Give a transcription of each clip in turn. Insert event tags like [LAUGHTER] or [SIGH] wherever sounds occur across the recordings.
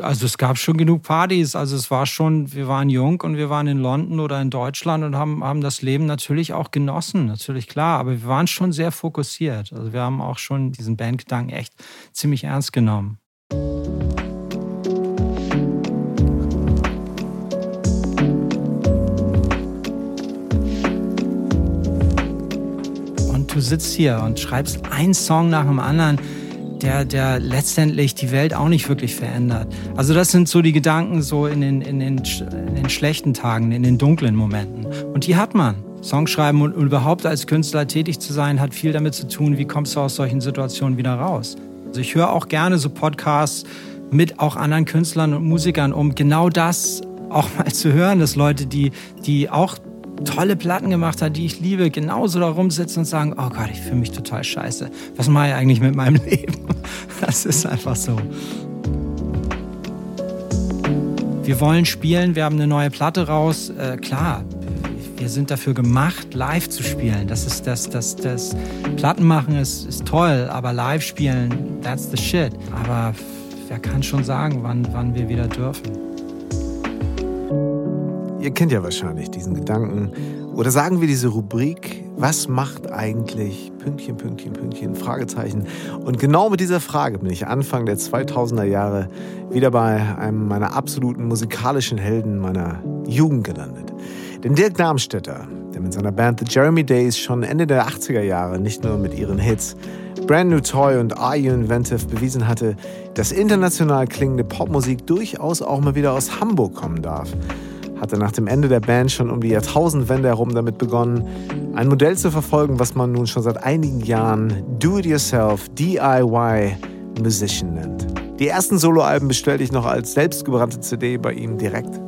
Also es gab schon genug Partys. Also es war schon, wir waren jung und wir waren in London oder in Deutschland und haben, haben das Leben natürlich auch genossen, natürlich klar. Aber wir waren schon sehr fokussiert. Also wir haben auch schon diesen Bandgedanken echt ziemlich ernst genommen. Und du sitzt hier und schreibst einen Song nach dem anderen der, der letztendlich die Welt auch nicht wirklich verändert. Also das sind so die Gedanken so in den, in den, in den schlechten Tagen, in den dunklen Momenten. Und die hat man. Songschreiben und überhaupt als Künstler tätig zu sein, hat viel damit zu tun, wie kommst du aus solchen Situationen wieder raus. Also ich höre auch gerne so Podcasts mit auch anderen Künstlern und Musikern, um genau das auch mal zu hören, dass Leute, die, die auch tolle Platten gemacht hat, die ich liebe, genauso da rumsitzen und sagen, oh Gott, ich fühle mich total scheiße. Was mache ich eigentlich mit meinem [LAUGHS] Leben? Das ist einfach so. Wir wollen spielen, wir haben eine neue Platte raus. Äh, klar, wir sind dafür gemacht, live zu spielen. Das ist das, das, das Plattenmachen ist, ist toll, aber live spielen, that's the shit. Aber wer kann schon sagen, wann, wann wir wieder dürfen? Ihr kennt ja wahrscheinlich diesen Gedanken. Oder sagen wir diese Rubrik, was macht eigentlich Pünktchen, Pünktchen, Pünktchen, Fragezeichen. Und genau mit dieser Frage bin ich Anfang der 2000er Jahre wieder bei einem meiner absoluten musikalischen Helden meiner Jugend gelandet. Denn Dirk Darmstädter, der mit seiner Band The Jeremy Days schon Ende der 80er Jahre nicht nur mit ihren Hits Brand New Toy und Are You Inventive bewiesen hatte, dass international klingende Popmusik durchaus auch mal wieder aus Hamburg kommen darf hatte nach dem Ende der Band schon um die Jahrtausendwende herum damit begonnen, ein Modell zu verfolgen, was man nun schon seit einigen Jahren Do-it-yourself, DIY Musician nennt. Die ersten Soloalben bestellte ich noch als selbstgebrannte CD bei ihm direkt,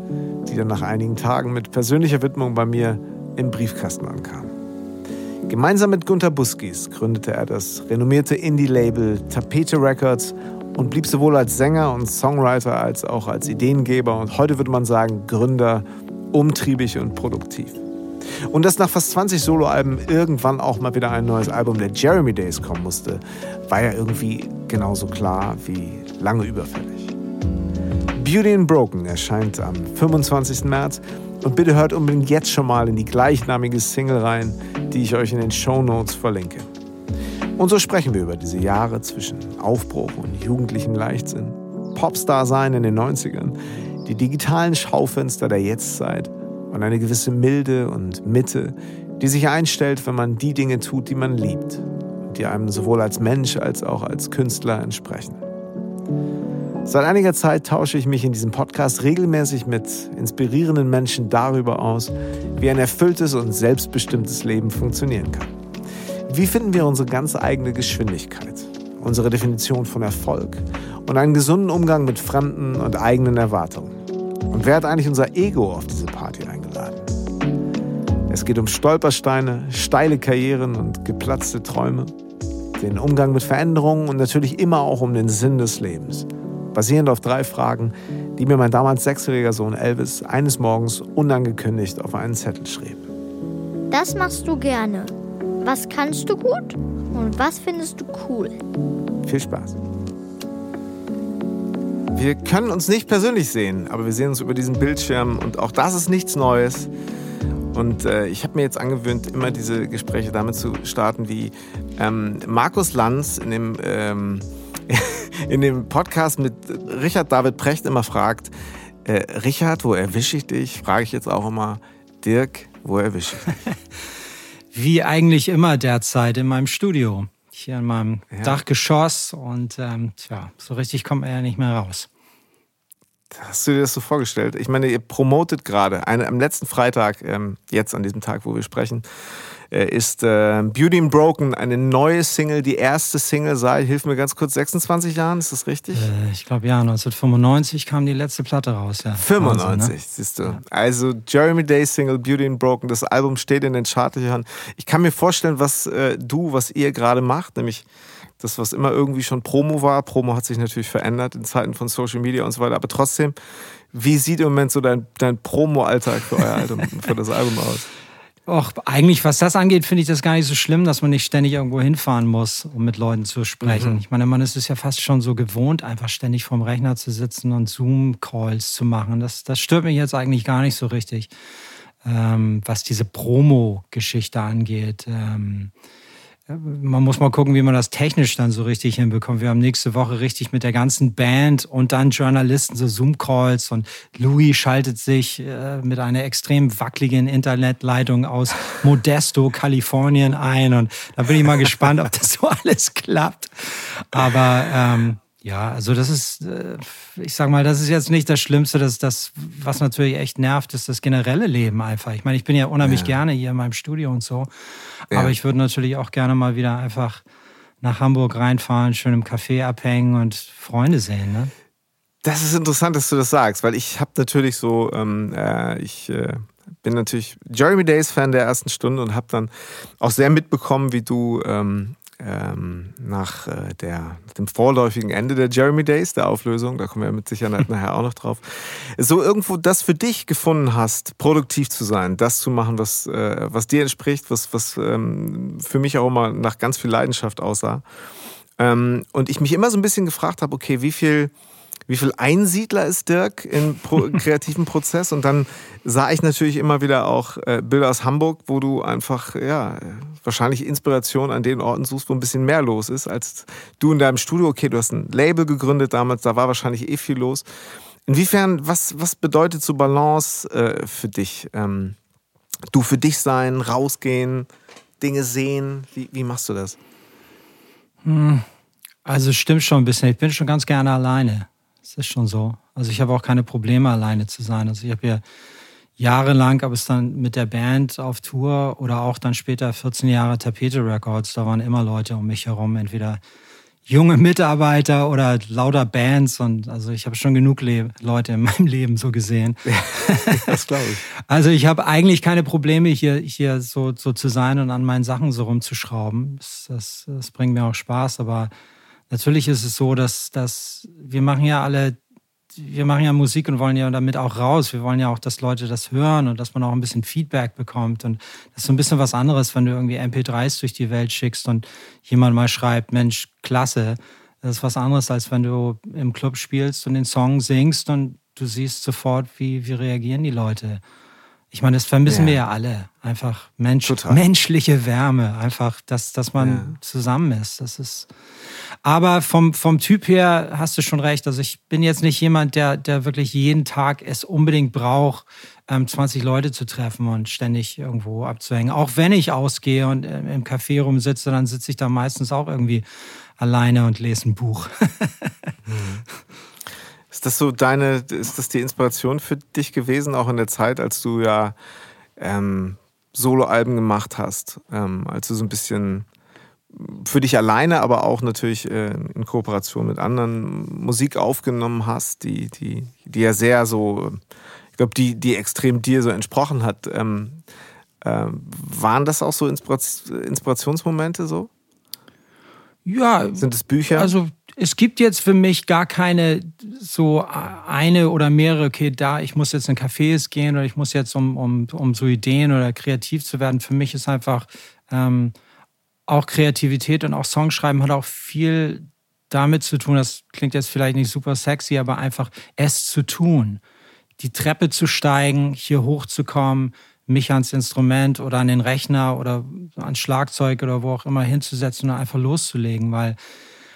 die dann nach einigen Tagen mit persönlicher Widmung bei mir im Briefkasten ankam. Gemeinsam mit Gunther Buskis gründete er das renommierte Indie-Label Tapete Records und blieb sowohl als Sänger und Songwriter als auch als Ideengeber und heute würde man sagen Gründer umtriebig und produktiv. Und dass nach fast 20 Soloalben irgendwann auch mal wieder ein neues Album der Jeremy Days kommen musste, war ja irgendwie genauso klar wie lange überfällig. Beauty and Broken erscheint am 25. März und bitte hört unbedingt jetzt schon mal in die gleichnamige Single rein, die ich euch in den Show Notes verlinke. Und so sprechen wir über diese Jahre zwischen Aufbruch und jugendlichem Leichtsinn, Popstar sein in den 90ern, die digitalen Schaufenster der Jetztzeit und eine gewisse Milde und Mitte, die sich einstellt, wenn man die Dinge tut, die man liebt und die einem sowohl als Mensch als auch als Künstler entsprechen. Seit einiger Zeit tausche ich mich in diesem Podcast regelmäßig mit inspirierenden Menschen darüber aus, wie ein erfülltes und selbstbestimmtes Leben funktionieren kann. Wie finden wir unsere ganz eigene Geschwindigkeit, unsere Definition von Erfolg und einen gesunden Umgang mit fremden und eigenen Erwartungen? Und wer hat eigentlich unser Ego auf diese Party eingeladen? Es geht um Stolpersteine, steile Karrieren und geplatzte Träume, den Umgang mit Veränderungen und natürlich immer auch um den Sinn des Lebens. Basierend auf drei Fragen, die mir mein damals sechsjähriger Sohn Elvis eines Morgens unangekündigt auf einen Zettel schrieb. Das machst du gerne. Was kannst du gut und was findest du cool? Viel Spaß. Wir können uns nicht persönlich sehen, aber wir sehen uns über diesen Bildschirm und auch das ist nichts Neues. Und äh, ich habe mir jetzt angewöhnt, immer diese Gespräche damit zu starten, wie ähm, Markus Lanz in dem, ähm, [LAUGHS] in dem Podcast mit Richard David Precht immer fragt, äh, Richard, wo erwische ich dich? Frage ich jetzt auch immer, Dirk, wo erwische ich dich? [LAUGHS] wie eigentlich immer derzeit in meinem Studio. Hier in meinem ja. Dachgeschoss und ähm, tja, so richtig kommt er ja nicht mehr raus. Hast du dir das so vorgestellt? Ich meine, ihr promotet gerade, am letzten Freitag, ähm, jetzt an diesem Tag, wo wir sprechen, ist äh, Beauty and Broken eine neue Single, die erste Single seit, hilf mir ganz kurz, 26 Jahren, ist das richtig? Äh, ich glaube ja, 1995 kam die letzte Platte raus, ja. 95, Wahnsinn, ne? siehst du. Ja. Also Jeremy Day Single Beauty and Broken, das Album steht in den Chartlöchern. Ich kann mir vorstellen, was äh, du, was ihr gerade macht, nämlich das, was immer irgendwie schon Promo war. Promo hat sich natürlich verändert in Zeiten von Social Media und so weiter, aber trotzdem, wie sieht im Moment so dein, dein Promo-Alltag für euer Album, für das Album aus? Och, eigentlich, was das angeht, finde ich das gar nicht so schlimm, dass man nicht ständig irgendwo hinfahren muss, um mit Leuten zu sprechen. Mhm. Ich meine, man ist es ja fast schon so gewohnt, einfach ständig vorm Rechner zu sitzen und Zoom-Calls zu machen. Das, das stört mich jetzt eigentlich gar nicht so richtig, ähm, was diese Promo-Geschichte angeht. Ähm, man muss mal gucken, wie man das technisch dann so richtig hinbekommt. Wir haben nächste Woche richtig mit der ganzen Band und dann Journalisten so Zoom-Calls und Louis schaltet sich äh, mit einer extrem wackeligen Internetleitung aus [LAUGHS] Modesto, Kalifornien ein und da bin ich mal gespannt, ob das so alles klappt. Aber ähm, ja, also das ist, äh, ich sag mal, das ist jetzt nicht das Schlimmste. Das, das, was natürlich echt nervt, ist das generelle Leben einfach. Ich meine, ich bin ja unheimlich ja. gerne hier in meinem Studio und so. Ja. Aber ich würde natürlich auch gerne mal wieder einfach nach Hamburg reinfahren, schön im Café abhängen und Freunde sehen. Ne? Das ist interessant, dass du das sagst, weil ich habe natürlich so, ähm, äh, ich äh, bin natürlich Jeremy Days Fan der ersten Stunde und habe dann auch sehr mitbekommen, wie du ähm, ähm, nach äh, der, dem vorläufigen Ende der Jeremy Days, der Auflösung, da kommen wir mit Sicherheit [LAUGHS] nachher auch noch drauf, so irgendwo das für dich gefunden hast, produktiv zu sein, das zu machen, was, äh, was dir entspricht, was, was ähm, für mich auch immer nach ganz viel Leidenschaft aussah. Ähm, und ich mich immer so ein bisschen gefragt habe, okay, wie viel wie viel Einsiedler ist Dirk im Pro [LAUGHS] kreativen Prozess? Und dann sah ich natürlich immer wieder auch äh, Bilder aus Hamburg, wo du einfach, ja, wahrscheinlich Inspiration an den Orten suchst, wo ein bisschen mehr los ist, als du in deinem Studio. Okay, du hast ein Label gegründet damals, da war wahrscheinlich eh viel los. Inwiefern, was, was bedeutet so Balance äh, für dich? Ähm, du für dich sein, rausgehen, Dinge sehen, wie, wie machst du das? Hm. Also stimmt schon ein bisschen. Ich bin schon ganz gerne alleine. Es ist schon so. Also ich habe auch keine Probleme, alleine zu sein. Also ich habe ja jahrelang, aber es dann mit der Band auf Tour oder auch dann später 14 Jahre Tapete Records, da waren immer Leute um mich herum, entweder junge Mitarbeiter oder lauter Bands und also ich habe schon genug Le Leute in [LAUGHS] meinem Leben so gesehen. das glaube ich. [LAUGHS] Also ich habe eigentlich keine Probleme hier hier so so zu sein und an meinen Sachen so rumzuschrauben. Das, das, das bringt mir auch Spaß, aber natürlich ist es so, dass, dass wir machen ja alle, wir machen ja Musik und wollen ja damit auch raus. Wir wollen ja auch, dass Leute das hören und dass man auch ein bisschen Feedback bekommt. Und das ist so ein bisschen was anderes, wenn du irgendwie MP3s durch die Welt schickst und jemand mal schreibt, Mensch, klasse. Das ist was anderes, als wenn du im Club spielst und den Song singst und du siehst sofort, wie, wie reagieren die Leute. Ich meine, das vermissen ja. wir ja alle. Einfach Mensch, menschliche Wärme. Einfach, dass, dass man ja. zusammen ist. Das ist. Aber vom, vom Typ her hast du schon recht. Also ich bin jetzt nicht jemand, der, der wirklich jeden Tag es unbedingt braucht, ähm, 20 Leute zu treffen und ständig irgendwo abzuhängen. Auch wenn ich ausgehe und äh, im Café rumsitze, dann sitze ich da meistens auch irgendwie alleine und lese ein Buch. [LAUGHS] Ist das so deine, ist das die Inspiration für dich gewesen, auch in der Zeit, als du ja ähm, Soloalben gemacht hast, ähm, als du so ein bisschen für dich alleine, aber auch natürlich äh, in Kooperation mit anderen Musik aufgenommen hast, die, die, die ja sehr so, ich glaube, die, die extrem dir so entsprochen hat. Ähm, äh, waren das auch so Inspirationsmomente so? Ja. Sind es Bücher? Also es gibt jetzt für mich gar keine so eine oder mehrere, okay, da, ich muss jetzt in Cafés gehen oder ich muss jetzt, um, um, um so Ideen oder kreativ zu werden. Für mich ist einfach ähm, auch Kreativität und auch Songschreiben hat auch viel damit zu tun, das klingt jetzt vielleicht nicht super sexy, aber einfach es zu tun. Die Treppe zu steigen, hier hochzukommen, mich ans Instrument oder an den Rechner oder ans Schlagzeug oder wo auch immer hinzusetzen und einfach loszulegen, weil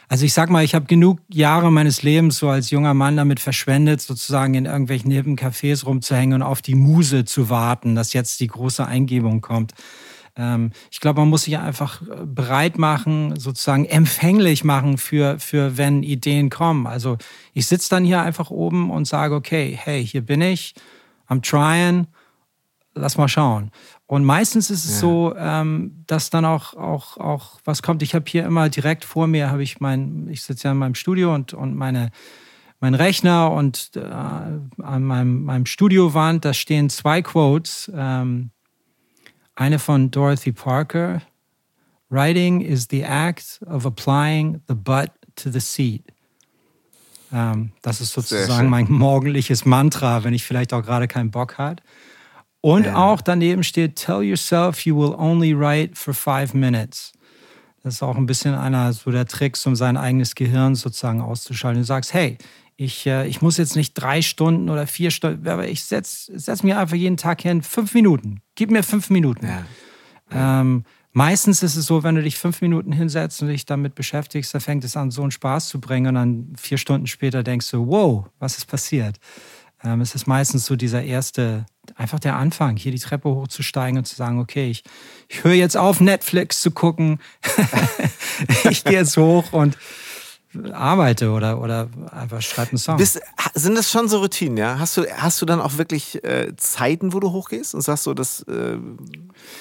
also ich sag mal, ich habe genug Jahre meines Lebens so als junger Mann damit verschwendet, sozusagen in irgendwelchen hippen Cafés rumzuhängen und auf die Muse zu warten, dass jetzt die große Eingebung kommt. Ähm, ich glaube, man muss sich einfach äh, bereit machen, sozusagen empfänglich machen für, für wenn Ideen kommen. Also ich sitze dann hier einfach oben und sage, okay, hey, hier bin ich, I'm trying, lass mal schauen. Und meistens ist es ja. so, ähm, dass dann auch, auch, auch was kommt. Ich habe hier immer direkt vor mir, habe ich mein, ich sitze ja in meinem Studio und, und meine, mein Rechner und äh, an meinem, meinem Studiowand, da stehen zwei Quotes. Ähm, eine von Dorothy Parker. Writing is the act of applying the butt to the seat. Ähm, das ist sozusagen mein morgendliches Mantra, wenn ich vielleicht auch gerade keinen Bock habe. Und Ja. auch daneben steht, tell yourself you will only write for five minutes. Das ist auch ein bisschen einer so der Tricks, um sein eigenes Gehirn sozusagen auszuschalten. Du sagst, hey, ich, äh, ich muss jetzt nicht drei Stunden oder vier Stunden, aber ich setz, setz mir einfach jeden Tag hin, fünf Minuten. Gib mir fünf Minuten. Ja. Ähm, meistens ist es so, wenn du dich fünf Minuten hinsetzt und dich damit beschäftigst, da fängt es an, so einen Spaß zu bringen und dann vier Stunden später denkst du, wow, was ist passiert? Ähm, es ist meistens so dieser erste, einfach der Anfang, hier die Treppe hochzusteigen und zu sagen, okay, ich, ich höre jetzt auf, Netflix zu gucken. [LAUGHS] ich gehe jetzt hoch und arbeite oder, oder einfach schreibe einen Song. Bist, sind das schon so Routinen, ja? Hast du, hast du dann auch wirklich äh, Zeiten, wo du hochgehst und sagst so, das äh,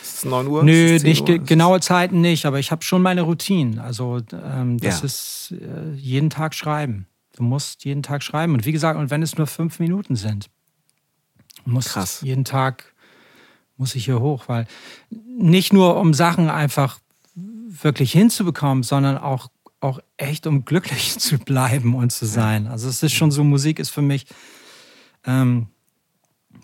ist 9 Uhr? Nö, ist 10 nicht Uhr? genaue Zeiten nicht, aber ich habe schon meine Routinen. Also ähm, das Ja. ist äh, jeden Tag schreiben. Du musst jeden Tag schreiben. Und wie gesagt, und wenn es nur fünf Minuten sind, musst Krass. jeden Tag muss ich hier hoch, weil nicht nur um Sachen einfach wirklich hinzubekommen, sondern auch, auch echt um glücklich [LAUGHS] zu bleiben und zu sein. Also es ist schon so, Musik ist für mich ähm,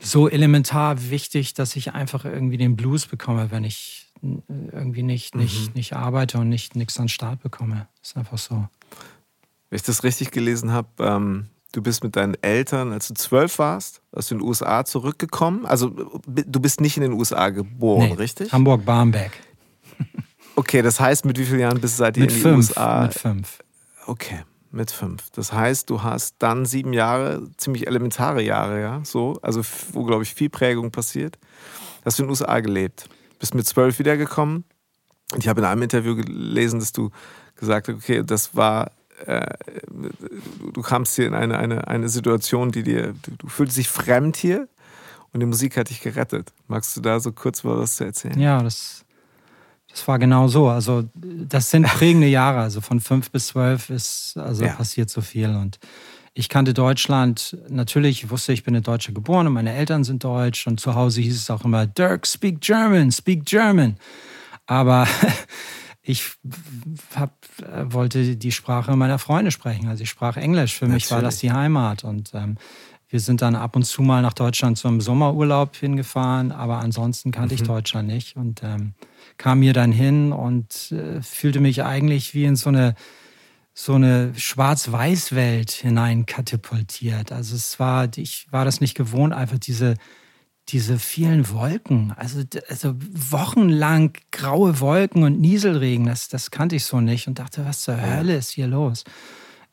so elementar wichtig, dass ich einfach irgendwie den Blues bekomme, wenn ich äh, irgendwie nicht, nicht, nicht arbeite und nicht nichts an den Start bekomme. Ist einfach so. Wenn ich das richtig gelesen habe, ähm, du bist mit deinen Eltern, als du zwölf warst, aus den USA zurückgekommen. Also b- du bist nicht in den USA geboren, Nee, richtig? Hamburg-Barmbek. Okay, das heißt, mit wie vielen Jahren bist ihr Mit in die fünf. USA? Mit fünf. Okay, mit fünf. Das heißt, du hast dann sieben Jahre, ziemlich elementare Jahre, ja, so, also wo, glaube ich, viel Prägung passiert. Hast du in den USA gelebt, bist mit zwölf wiedergekommen. Und ich habe in einem Interview gelesen, dass du gesagt hast, okay, das war, äh, du- du kamst hier in eine, eine, eine Situation, die dir, du, du fühlst dich fremd hier und die Musik hat dich gerettet. Magst du da so kurz mal was zu erzählen? Ja, das, das war genau so. Also das sind prägende Jahre. Also von fünf bis zwölf ist, also Ja. passiert so viel. Und ich kannte Deutschland. Natürlich wusste ich, bin in Deutschland geboren und meine Eltern sind deutsch. Und zu Hause hieß es auch immer, Dirk, speak German, speak German. Aber [LAUGHS] ich hab, wollte die Sprache meiner Freunde sprechen. Also ich sprach Englisch. Für mich war das die Heimat. Und ähm, wir sind dann ab und zu mal nach Deutschland zum Sommerurlaub hingefahren, aber ansonsten kannte ich Deutschland nicht und ähm, kam hier dann hin und äh, fühlte mich eigentlich wie in so eine so eine Schwarz-Weiß-Welt hinein katapultiert. Also es war, ich war das nicht gewohnt, einfach diese diese vielen Wolken, also, also wochenlang graue Wolken und Nieselregen, das, das kannte ich so nicht und dachte, was zur Hölle ist hier los?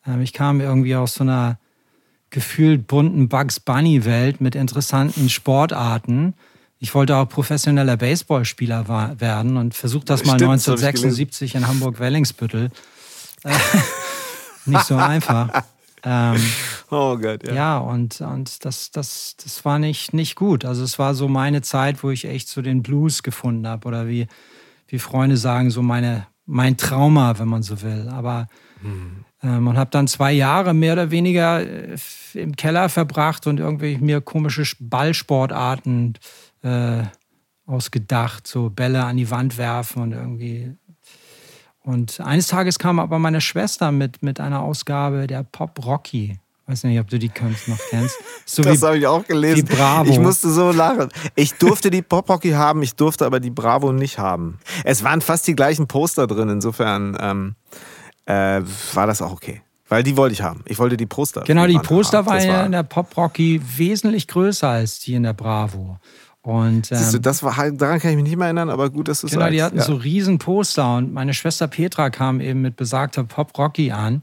Ähm, ich kam irgendwie aus so einer gefühlt bunten Bugs Bunny Welt mit interessanten Sportarten. Ich wollte auch professioneller Baseballspieler werden und versucht das mal Stimmt, das hab ich 1976 in Hamburg-Wellingsbüttel. Äh, [LAUGHS] nicht so einfach. Ähm, [LAUGHS] Oh Gott, ja. ja, und, und das, das, das war nicht, nicht gut. Also es war so meine Zeit, wo ich echt so den Blues gefunden habe. Oder wie, wie Freunde sagen, so meine, mein Trauma, wenn man so will. Aber ähm, und habe dann zwei Jahre mehr oder weniger äh, im Keller verbracht und irgendwie mir komische Ballsportarten äh, ausgedacht, so Bälle an die Wand werfen und irgendwie. Und eines Tages kam aber meine Schwester mit, mit einer Ausgabe der Pop Rocky. Weiß nicht, ob du die kennst, noch kennst. [LAUGHS] So Das habe ich auch gelesen. wie Bravo. Ich musste so lachen. Ich durfte die Pop Rocky haben, ich durfte aber die Bravo nicht haben. Es waren fast die gleichen Poster drin, insofern ähm, äh, war das auch okay. Weil die wollte ich haben. Ich wollte die Poster. Genau, die Poster waren war, in der Pop Rocky wesentlich größer als die in der Bravo. Und ähm, Siehst du, das war halt, daran kann ich mich nicht mehr erinnern, aber gut, dass du Genau, sagst. die hatten ja. so riesen Poster und meine Schwester Petra kam eben mit besagter Pop Rocky an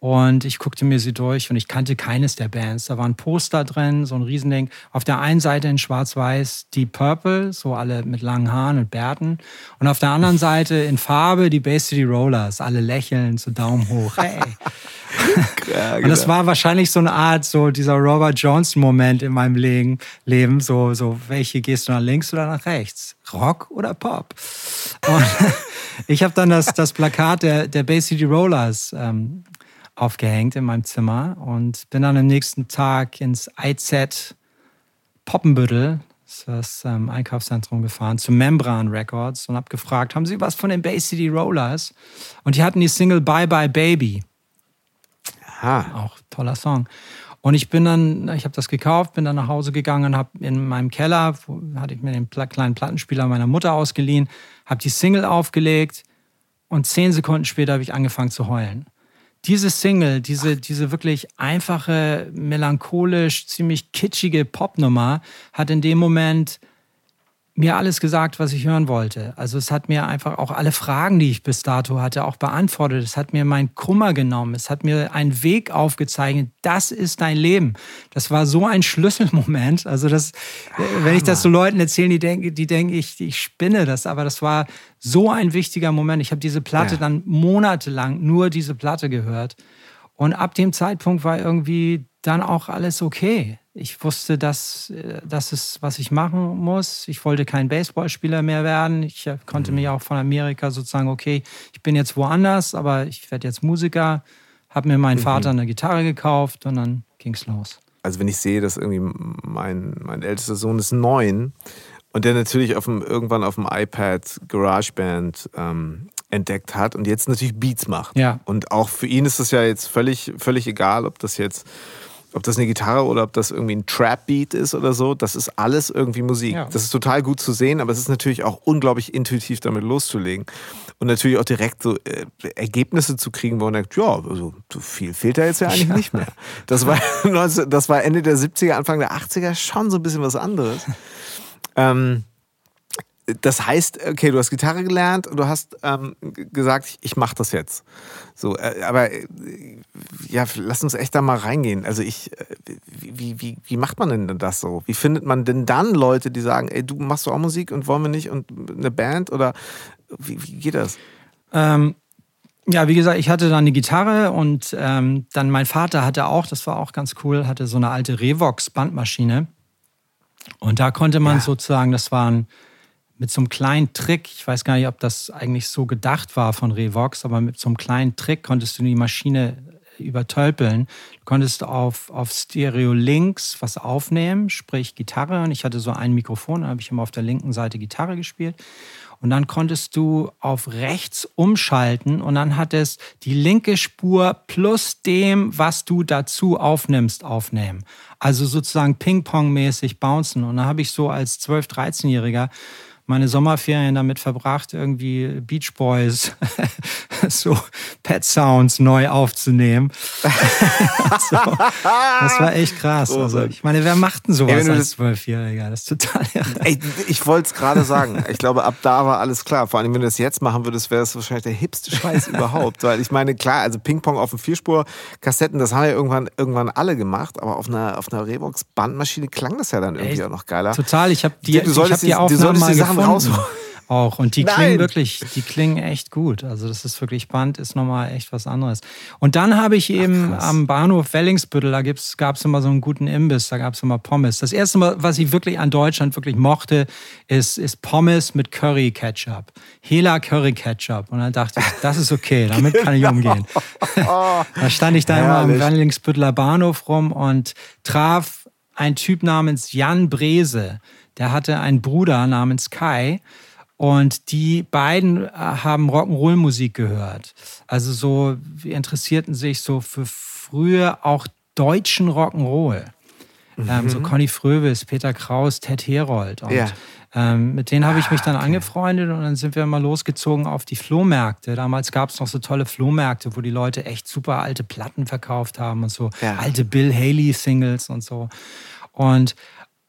und ich guckte mir sie durch und ich kannte keines der Bands. Da waren Poster drin, so ein Riesending. Auf der einen Seite in schwarz-weiß die Purple, so alle mit langen Haaren und Bärten. Und auf der anderen Seite in Farbe die Bay City Rollers, alle lächeln, so Daumen hoch. Hey. [LAUGHS] [LAUGHS] Ja, Und das genau. war wahrscheinlich so eine Art, so dieser Robert Johnson-Moment in meinem Leben, Leben. So, so, welche gehst du nach links oder nach rechts? Rock oder Pop? Und [LAUGHS] ich habe dann das, das Plakat der, der Bay City Rollers ähm, aufgehängt in meinem Zimmer und bin dann am nächsten Tag ins IZ Poppenbüttel, das ist das ähm, Einkaufszentrum gefahren, zu Membran Records und habe gefragt, haben Sie was von den Bay City Rollers? Und die hatten die Single Bye Bye Baby Aha. auch toller Song. Und ich bin dann, ich habe das gekauft, bin dann nach Hause gegangen, habe in meinem Keller, wo, hatte ich mir den kleinen Plattenspieler meiner Mutter ausgeliehen, habe die Single aufgelegt und zehn Sekunden später habe ich angefangen zu heulen. Diese Single, diese, diese wirklich einfache, melancholisch, ziemlich kitschige Popnummer hat in dem Moment mir alles gesagt, was ich hören wollte. Also es hat mir einfach auch alle Fragen, die ich bis dato hatte, auch beantwortet. Es hat mir meinen Kummer genommen. Es hat mir einen Weg aufgezeichnet. Das ist dein Leben. Das war so ein [LAUGHS] Schlüsselmoment. Also das, Hammer. wenn ich das so Leuten erzähle, die denken, die denken, ich, ich spinne das. Aber das war so ein wichtiger Moment. Ich habe diese Platte ja. dann monatelang nur diese Platte gehört. Und ab dem Zeitpunkt war irgendwie dann auch alles okay. Ich wusste, dass äh, das ist, was ich machen muss. Ich wollte kein Baseballspieler mehr werden. Ich äh, konnte mhm. mich auch von Amerika sozusagen, okay, ich bin jetzt woanders, aber ich werde jetzt Musiker. Habe mir meinen mhm. Vater eine Gitarre gekauft und dann ging es los. Also wenn ich sehe, dass irgendwie mein, mein ältester Sohn ist neun und der natürlich auf dem, irgendwann auf dem iPad GarageBand ähm, entdeckt hat und jetzt natürlich Beats macht. Ja. Und auch für ihn ist es ja jetzt völlig, völlig egal, ob das jetzt ob das eine Gitarre oder ob das irgendwie ein Trap-Beat ist oder so, das ist alles irgendwie Musik. Ja. Das ist total gut zu sehen, aber es ist natürlich auch unglaublich intuitiv damit loszulegen. Und natürlich auch direkt so äh, Ergebnisse zu kriegen, wo man denkt, ja, also viel fehlt da jetzt ja eigentlich ja. nicht mehr. Das war, [LAUGHS] das war Ende der 70er, Anfang der 80er schon so ein bisschen was anderes. ähm, das heißt, okay, du hast Gitarre gelernt und du hast ähm, gesagt, ich, ich mache das jetzt. So, äh, aber äh, ja, lass uns echt da mal reingehen. Also ich, äh, wie, wie, wie macht man denn das so? Wie findet man denn dann Leute, die sagen, ey, du machst du auch Musik und wollen wir nicht und eine Band oder wie, wie geht das? Ähm, ja, wie gesagt, ich hatte dann eine Gitarre und ähm, dann mein Vater hatte auch, das war auch ganz cool, hatte so eine alte Revox Bandmaschine und da konnte man ja. sozusagen, das waren mit so einem kleinen Trick, ich weiß gar nicht, ob das eigentlich so gedacht war von Revox, aber mit so einem kleinen Trick konntest du die Maschine übertölpeln. Du konntest auf, auf Stereo links was aufnehmen, sprich Gitarre. Und ich hatte so ein Mikrofon, da habe ich immer auf der linken Seite Gitarre gespielt. Und dann konntest du auf rechts umschalten und dann hat es die linke Spur plus dem, was du dazu aufnimmst, aufnehmen. Also sozusagen Ping-Pong-mäßig bouncen. Und dann habe ich so als 12-, 13-Jähriger meine Sommerferien damit verbracht, irgendwie Beach Boys, [LAUGHS] so Pet Sounds neu aufzunehmen. [LAUGHS] so, das war echt krass. Also, ich meine, wer macht denn sowas Ey, als Zwölfjähriger? Das ist total [LAUGHS] Ey, Ich wollte es gerade sagen. Ich glaube, ab da war alles klar. Vor allem, wenn du das jetzt machen würdest, wäre das wahrscheinlich der hipste Scheiß überhaupt. Weil ich meine, klar, also Ping-Pong auf dem Vierspur-Kassetten, das haben ja irgendwann, irgendwann alle gemacht, aber auf einer, auf einer Revox-Bandmaschine klang das ja dann irgendwie Ey, auch noch geiler. Total, ich habe die, du ich hab die, die Aufnahmen mal die Sachen rausholen [LAUGHS] auch. Und die Nein. klingen wirklich, die klingen echt gut. Also das ist wirklich Band, ist nochmal echt was anderes. Und dann habe ich eben Ach, am Bahnhof Wellingsbüttel, da gab es immer so einen guten Imbiss, da gab es immer Pommes. Das erste Mal, was ich wirklich an Deutschland wirklich mochte, ist, ist Pommes mit Curry Ketchup. Hela Curry Ketchup. Und dann dachte ich, das ist okay, damit kann ich [LAUGHS] umgehen. [LAUGHS] da stand ich da immer am Wellingsbütteler Bahnhof rum und traf ein Typ namens Jan Brese. Der hatte einen Bruder namens Kai und die beiden äh, haben Rock'n'Roll-Musik gehört. Also so, wir interessierten sich so für früher auch deutschen Rock'n'Roll. Mhm. Ähm, so mhm. Conny Fröbis, Peter Kraus, Ted Herold. Und ja. ähm, mit denen habe ich mich dann ah, okay. angefreundet und dann sind wir mal losgezogen auf die Flohmärkte. Damals gab es noch so tolle Flohmärkte, wo die Leute echt super alte Platten verkauft haben und so ja. alte Bill Haley-Singles und so. Und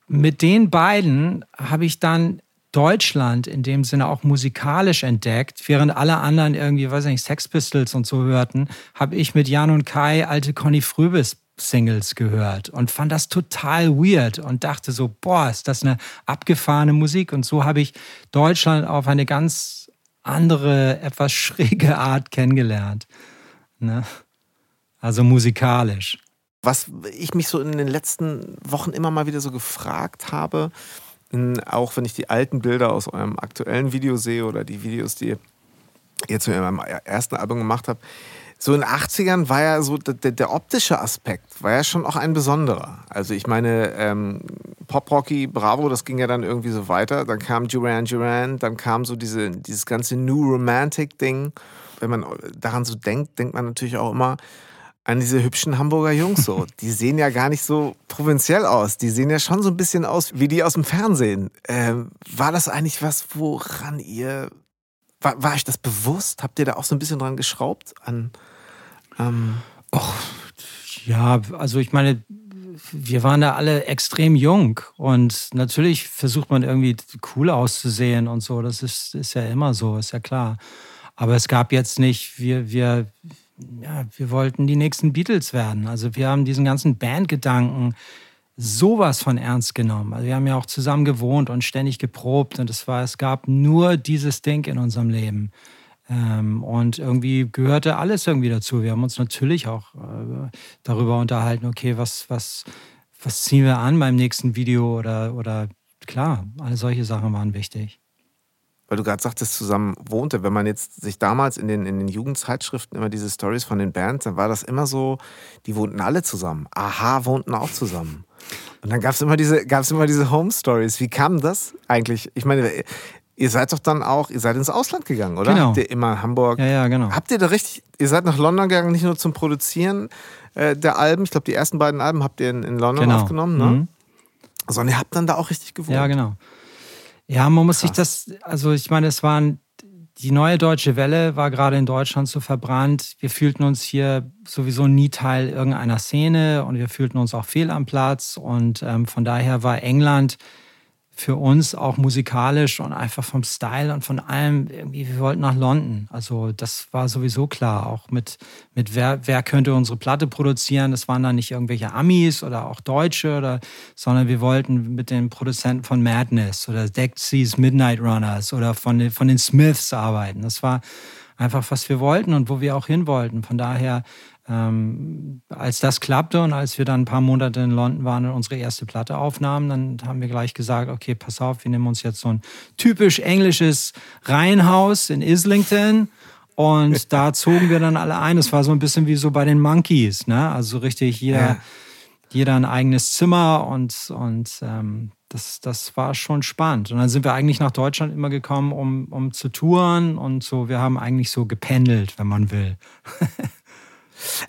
mit den beiden habe ich dann Deutschland in dem Sinne auch musikalisch entdeckt, während alle anderen irgendwie, weiß ich nicht, Sex Pistols und so hörten, habe ich mit Jan und Kai alte Conny Fröbis Singles gehört und fand das total weird und dachte so, boah, ist das eine abgefahrene Musik und so habe ich Deutschland auf eine ganz andere, etwas [LAUGHS] schräge Art kennengelernt. Ne? Also musikalisch. Was ich mich so in den letzten Wochen immer mal wieder so gefragt habe, auch wenn ich die alten Bilder aus eurem aktuellen Video sehe oder die Videos, die ihr in eurem ersten Album gemacht habt, so in den 80ern war ja so der, der, optische Aspekt, war ja schon auch ein besonderer. Also ich meine, ähm, Pop Rocky, Bravo, das ging ja dann irgendwie so weiter. Dann kam Duran Duran, dann kam so diese, dieses ganze New Romantic Ding. Wenn man daran so denkt, denkt man natürlich auch immer an diese hübschen Hamburger Jungs so. [LAUGHS] Die sehen ja gar nicht so provinziell aus. Die sehen ja schon so ein bisschen aus wie die aus dem Fernsehen. Ähm, war das eigentlich was, woran ihr. War, war euch das bewusst? Habt ihr da auch so ein bisschen dran geschraubt? An. Ähm Och, ja, also ich meine, wir waren da alle extrem jung und natürlich versucht man irgendwie cool auszusehen und so. Das ist, ist ja immer so, ist ja klar. Aber es gab jetzt nicht, wir, wir, ja, wir wollten die nächsten Beatles werden. Also wir haben diesen ganzen Bandgedanken sowas von ernst genommen. Also wir haben ja auch zusammen gewohnt und ständig geprobt und es war, es gab nur dieses Ding in unserem Leben. Ähm, und irgendwie gehörte alles irgendwie dazu. Wir haben uns natürlich auch äh, darüber unterhalten, okay, was, was, was ziehen wir an beim nächsten Video oder, oder klar, alle solche Sachen waren wichtig. Weil du gerade sagtest, zusammen wohnte. Wenn man jetzt sich damals in den, in den Jugendzeitschriften immer diese Stories von den Bands, dann war das immer so, die wohnten alle zusammen. Aha, wohnten auch zusammen. Und dann gab es immer diese, gab's immer diese Home Stories. Wie kam das eigentlich? Ich meine, Ihr seid doch dann auch, ihr seid ins Ausland gegangen, oder? Genau. Habt ihr immer Hamburg? Ja, ja, genau. Habt ihr da richtig, ihr seid nach London gegangen, nicht nur zum Produzieren äh, der Alben, ich glaube, die ersten beiden Alben habt ihr in, in London genau. aufgenommen, ne? Mhm. Sondern ihr habt dann da auch richtig gewohnt. Ja, genau. Ja, man muss Krass. sich das, also ich meine, es waren, die neue deutsche Welle war gerade in Deutschland so verbrannt. Wir fühlten uns hier sowieso nie Teil irgendeiner Szene und wir fühlten uns auch fehl am Platz. Und ähm, von daher war England für uns auch musikalisch und einfach vom Style und von allem irgendwie, wir wollten nach London. Also das war sowieso klar, auch mit, mit wer, wer könnte unsere Platte produzieren. Das waren dann nicht irgendwelche Amis oder auch Deutsche, oder, sondern wir wollten mit den Produzenten von Madness oder Seas Midnight Runners oder von, von den Smiths arbeiten. Das war einfach, was wir wollten und wo wir auch hin wollten. Von daher ähm, als das klappte und als wir dann ein paar Monate in London waren und unsere erste Platte aufnahmen, dann haben wir gleich gesagt, okay, pass auf, wir nehmen uns jetzt so ein typisch englisches Reihenhaus in Islington und [LAUGHS] da zogen wir dann alle ein. Es war so ein bisschen wie so bei den Monkeys, ne? Also richtig jeder, ja. jeder ein eigenes Zimmer und, und ähm, das, das war schon spannend. Und dann sind wir eigentlich nach Deutschland immer gekommen, um, um zu touren und so. Wir haben eigentlich so gependelt, wenn man will. [LAUGHS]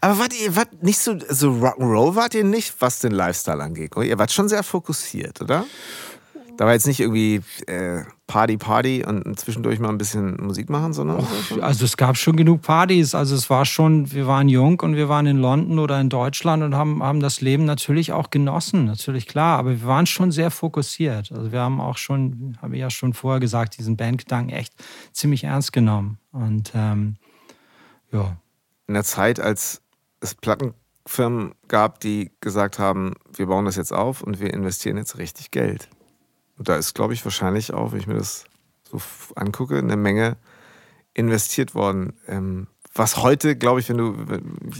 Aber wart ihr wart nicht so, so Rock'n'Roll wart ihr nicht, was den Lifestyle angeht? Ihr wart schon sehr fokussiert, oder? Da war jetzt nicht irgendwie äh, Party, Party und zwischendurch mal ein bisschen Musik machen, sondern. Oh, also es gab schon genug Partys. Also es war schon, wir waren jung und wir waren in London oder in Deutschland und haben, haben das Leben natürlich auch genossen, natürlich klar. Aber wir waren schon sehr fokussiert. Also wir haben auch schon, habe ich ja schon vorher gesagt, diesen Bandgedanken echt ziemlich ernst genommen. Und ähm, ja, in der Zeit, als es Plattenfirmen gab, die gesagt haben, wir bauen das jetzt auf und wir investieren jetzt richtig Geld. Und da ist, glaube ich, wahrscheinlich auch, wenn ich mir das so angucke, eine Menge investiert worden. Ähm, was heute, glaube ich, wenn du,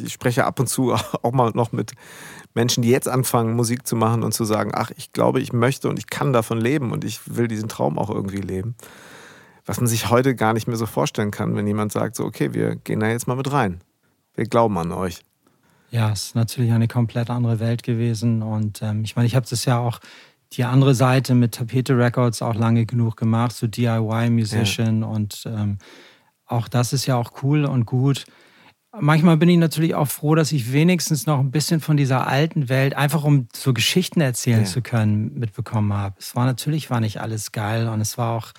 ich spreche ab und zu [LAUGHS] auch mal noch mit Menschen, die jetzt anfangen, Musik zu machen und zu sagen, ach, ich glaube, ich möchte und ich kann davon leben und ich will diesen Traum auch irgendwie leben. Was man sich heute gar nicht mehr so vorstellen kann, wenn jemand sagt, so, okay, wir gehen da jetzt mal mit rein wir glauben an euch. Ja, es ist natürlich eine komplett andere Welt gewesen. Und ähm, ich meine, ich habe das ja auch die andere Seite mit Tapete Records auch lange genug gemacht, so DIY-Musician. Ja. Und ähm, auch das ist ja auch cool und gut. Manchmal bin ich natürlich auch froh, dass ich wenigstens noch ein bisschen von dieser alten Welt, einfach um so Geschichten erzählen ja. zu können, mitbekommen habe. Es war natürlich war nicht alles geil und es war auch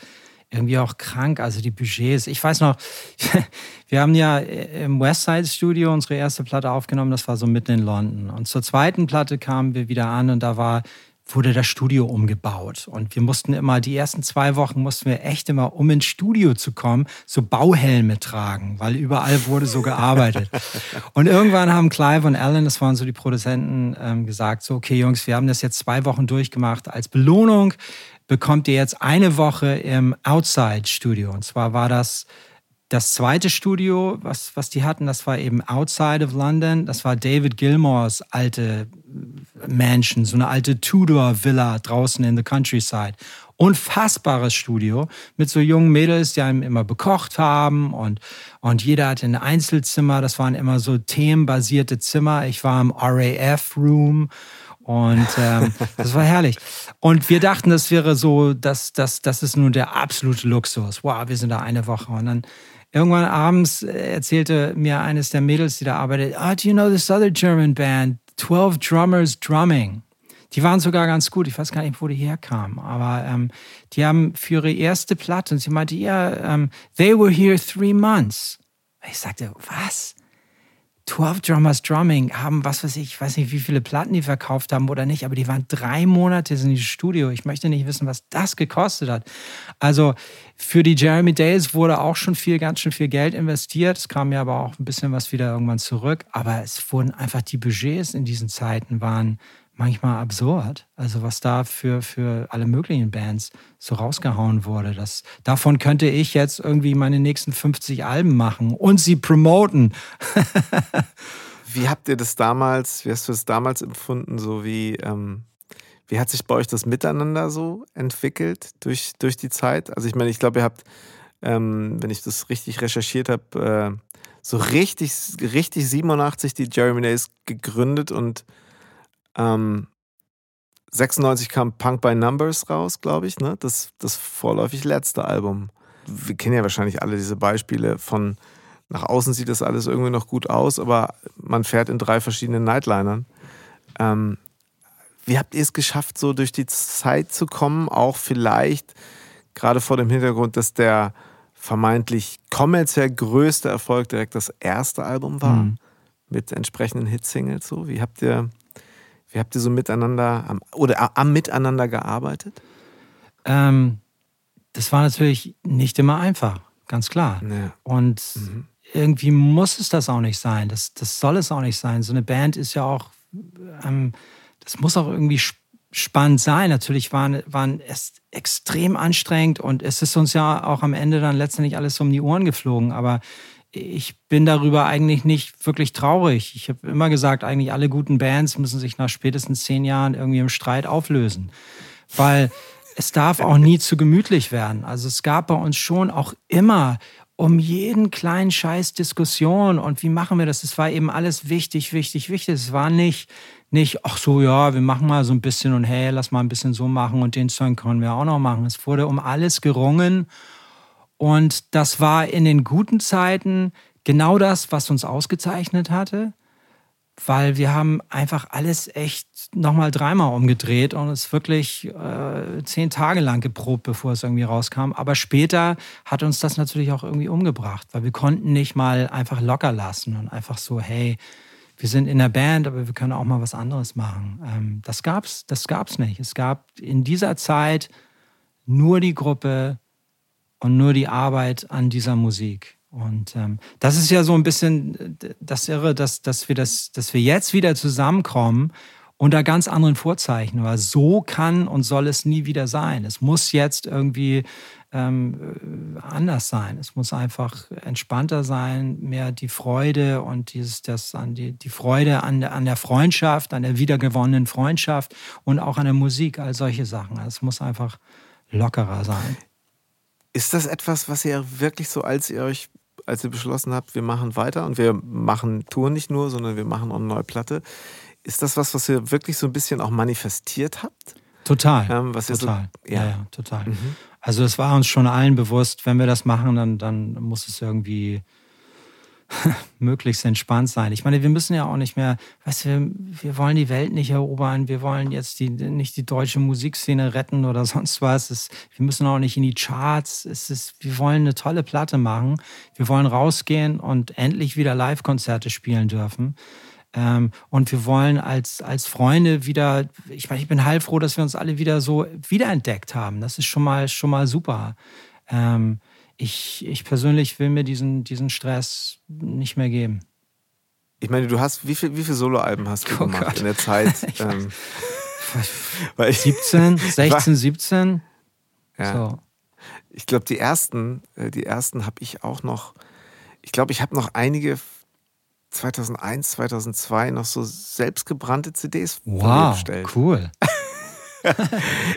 irgendwie auch krank. Also die Budgets. Ich weiß noch, [LAUGHS] wir haben ja im Westside Studio unsere erste Platte aufgenommen. Das war so mitten in London. Und zur zweiten Platte kamen wir wieder an und da war wurde das Studio umgebaut. Und wir mussten immer, die ersten zwei Wochen mussten wir echt immer, um ins Studio zu kommen, so Bauhelme tragen, weil überall wurde so gearbeitet. [LAUGHS] und irgendwann haben Clive und Alan, das waren so die Produzenten, ähm, gesagt, so, okay Jungs, wir haben das jetzt zwei Wochen durchgemacht. Als Belohnung bekommt ihr jetzt eine Woche im Outside-Studio. Und zwar war das das zweite Studio, was, was die hatten, das war eben outside of London. Das war David Gilmores alte Mansion, so eine alte Tudor-Villa draußen in the countryside. Unfassbares Studio mit so jungen Mädels, die einem immer bekocht haben und, und jeder hatte ein Einzelzimmer. Das waren immer so themenbasierte Zimmer. Ich war im RAF-Room und ähm, das war herrlich. Und wir dachten, das wäre so, das, das, das ist nun der absolute Luxus. Wow, wir sind da eine Woche. Und dann irgendwann abends erzählte mir eines der Mädels, die da arbeitet, oh, do you know this other German band, 12 Drummers Drumming? Die waren sogar ganz gut. Ich weiß gar nicht, wo die herkamen. Aber ähm, die haben für ihre erste Platte, und sie meinte, ja, yeah, um, they were here three months. Ich sagte, was? 12 Drummers Drumming haben, was weiß ich, ich weiß nicht, wie viele Platten die verkauft haben oder nicht, aber die waren drei Monate in diesem Studio. Ich möchte nicht wissen, was das gekostet hat. Also für die Jeremy Dales wurde auch schon viel, ganz schön viel Geld investiert. Es kam ja aber auch ein bisschen was wieder irgendwann zurück. Aber es wurden einfach die Budgets in diesen Zeiten waren manchmal absurd. Also was da für, für alle möglichen Bands so rausgehauen wurde. Das, davon könnte ich jetzt irgendwie meine nächsten 50 Alben machen und sie promoten. [LAUGHS] wie habt ihr das damals, wie hast du es damals empfunden, so wie, ähm, wie hat sich bei euch das Miteinander so entwickelt durch, durch die Zeit? Also ich meine, ich glaube, ihr habt, ähm, wenn ich das richtig recherchiert habe, äh, so richtig, richtig 87 die Jeremy Days gegründet und ähm, 96 kam Punk by Numbers raus, glaube ich, ne? Das, das vorläufig letzte Album. Wir kennen ja wahrscheinlich alle diese Beispiele von nach außen sieht das alles irgendwie noch gut aus, aber man fährt in drei verschiedenen Nightlinern. Ähm, wie habt ihr es geschafft, so durch die Zeit zu kommen? Auch vielleicht gerade vor dem Hintergrund, dass der vermeintlich kommerziell größte Erfolg direkt das erste Album war, mhm. mit entsprechenden Hitsingles. So, wie habt ihr wie habt ihr so miteinander am, oder am Miteinander gearbeitet? Ähm, das war natürlich nicht immer einfach, ganz klar. Ja. Und mhm. irgendwie muss es das auch nicht sein. Das, das soll es auch nicht sein. So eine Band ist ja auch, ähm, das muss auch irgendwie spannend sein. Natürlich waren, waren es extrem anstrengend und es ist uns ja auch am Ende dann letztendlich alles um die Ohren geflogen. Aber ich bin darüber eigentlich nicht wirklich traurig. Ich habe immer gesagt, eigentlich alle guten Bands müssen sich nach spätestens zehn Jahren irgendwie im Streit auflösen. Weil es darf auch nie zu gemütlich werden. Also es gab bei uns schon auch immer um jeden kleinen Scheiß Diskussion und wie machen wir das? Es war eben alles wichtig, wichtig, wichtig. Es war nicht, nicht, ach so, ja, wir machen mal so ein bisschen und hey, lass mal ein bisschen so machen und den Song können wir auch noch machen. Es wurde um alles gerungen und das war in den guten Zeiten genau das, was uns ausgezeichnet hatte, weil wir haben einfach alles echt nochmal dreimal umgedreht und es wirklich äh, zehn Tage lang geprobt, bevor es irgendwie rauskam. Aber später hat uns das natürlich auch irgendwie umgebracht, weil wir konnten nicht mal einfach locker lassen und einfach so, hey, wir sind in der Band, aber wir können auch mal was anderes machen. Ähm, das gab's, das gab's nicht. Es gab in dieser Zeit nur die Gruppe, und nur die Arbeit an dieser Musik. Und ähm, das ist ja so ein bisschen das Irre, dass, dass, wir das, dass wir jetzt wieder zusammenkommen unter ganz anderen Vorzeichen. Weil so kann und soll es nie wieder sein. Es muss jetzt irgendwie ähm, anders sein. Es muss einfach entspannter sein, mehr die Freude und dieses, das an die, die Freude an, an der Freundschaft, an der wiedergewonnenen Freundschaft und auch an der Musik, all solche Sachen. Es muss einfach lockerer sein. Ist das etwas, was ihr wirklich so, als ihr euch, als ihr beschlossen habt, wir machen weiter und wir machen Touren nicht nur, sondern wir machen auch eine neue Platte, ist das was, was ihr wirklich so ein bisschen auch manifestiert habt? Total. Ähm, was total. So, ja. ja. ja, total. Mhm. Also es war uns schon allen bewusst, wenn wir das machen, dann, dann muss es irgendwie [LAUGHS] möglichst entspannt sein. Ich meine, wir müssen ja auch nicht mehr, weißt du, wir, wir wollen die Welt nicht erobern, wir wollen jetzt die, nicht die deutsche Musikszene retten oder [LAUGHS] sonst was. Es, wir müssen auch nicht in die Charts. Es ist, wir wollen eine tolle Platte machen. Wir wollen rausgehen und endlich wieder Live-Konzerte spielen dürfen. Ähm, und wir wollen als, als Freunde wieder, ich meine, ich bin heilfroh, dass wir uns alle wieder so wiederentdeckt haben. Das ist schon mal, schon mal super. Ähm, ich, ich persönlich will mir diesen, diesen Stress nicht mehr geben. Ich meine, du hast, wie viele wie viel Soloalben hast du oh gemacht Gott. in der Zeit? [LAUGHS] ähm, 17, 16, 17. Ja. So. Ich glaube, die ersten, äh, die ersten habe ich auch noch, ich glaube, ich habe noch einige 2001, 2002 noch so selbstgebrannte CDs wow, cool. [LAUGHS]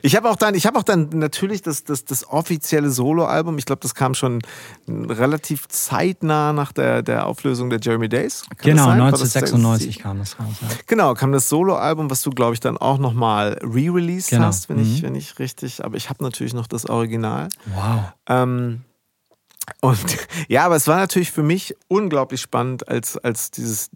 ich habe auch dann, ich habe auch dann natürlich das, das, das offizielle Soloalbum. Ich glaube, das kam schon relativ zeitnah nach der, der Auflösung der Jeremy Days. Kann genau, 1996 kam das raus. Ja. Genau, kam das Soloalbum, was du, glaube ich, dann auch nochmal re-released genau. hast, wenn, mhm. ich, wenn ich richtig. Aber ich habe natürlich noch das Original. Wow. Ähm, Und [LAUGHS] ja, aber es war natürlich für mich unglaublich spannend, als, als dieses,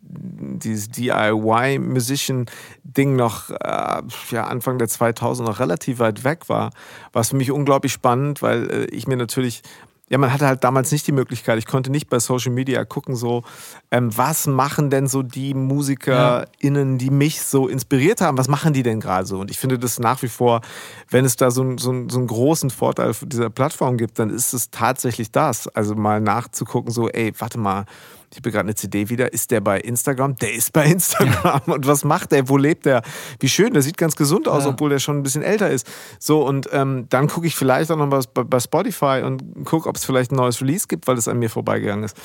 dieses DIY-Musician-Ding noch äh, ja, Anfang der 2000 noch relativ weit weg war. War es für mich unglaublich spannend, weil äh, ich mir natürlich ja, man hatte halt damals nicht die Möglichkeit. Ich konnte nicht bei Social Media gucken, so, ähm, was machen denn so die MusikerInnen, die mich so inspiriert haben, was machen die denn gerade so? Und ich finde das nach wie vor, wenn es da so, so, so einen großen Vorteil dieser Plattform gibt, dann ist es tatsächlich das. Also mal nachzugucken, so, ey, warte mal, ich habe gerade eine CD wieder, ist der bei Instagram? Der ist bei Instagram. Ja. Und was macht der? Wo lebt der? Wie schön, der sieht ganz gesund aus, ja. obwohl der schon ein bisschen älter ist. So, und ähm, dann gucke ich vielleicht auch noch was bei, bei Spotify und gucke, ob es vielleicht ein neues Release gibt, weil es an mir vorbeigegangen ist.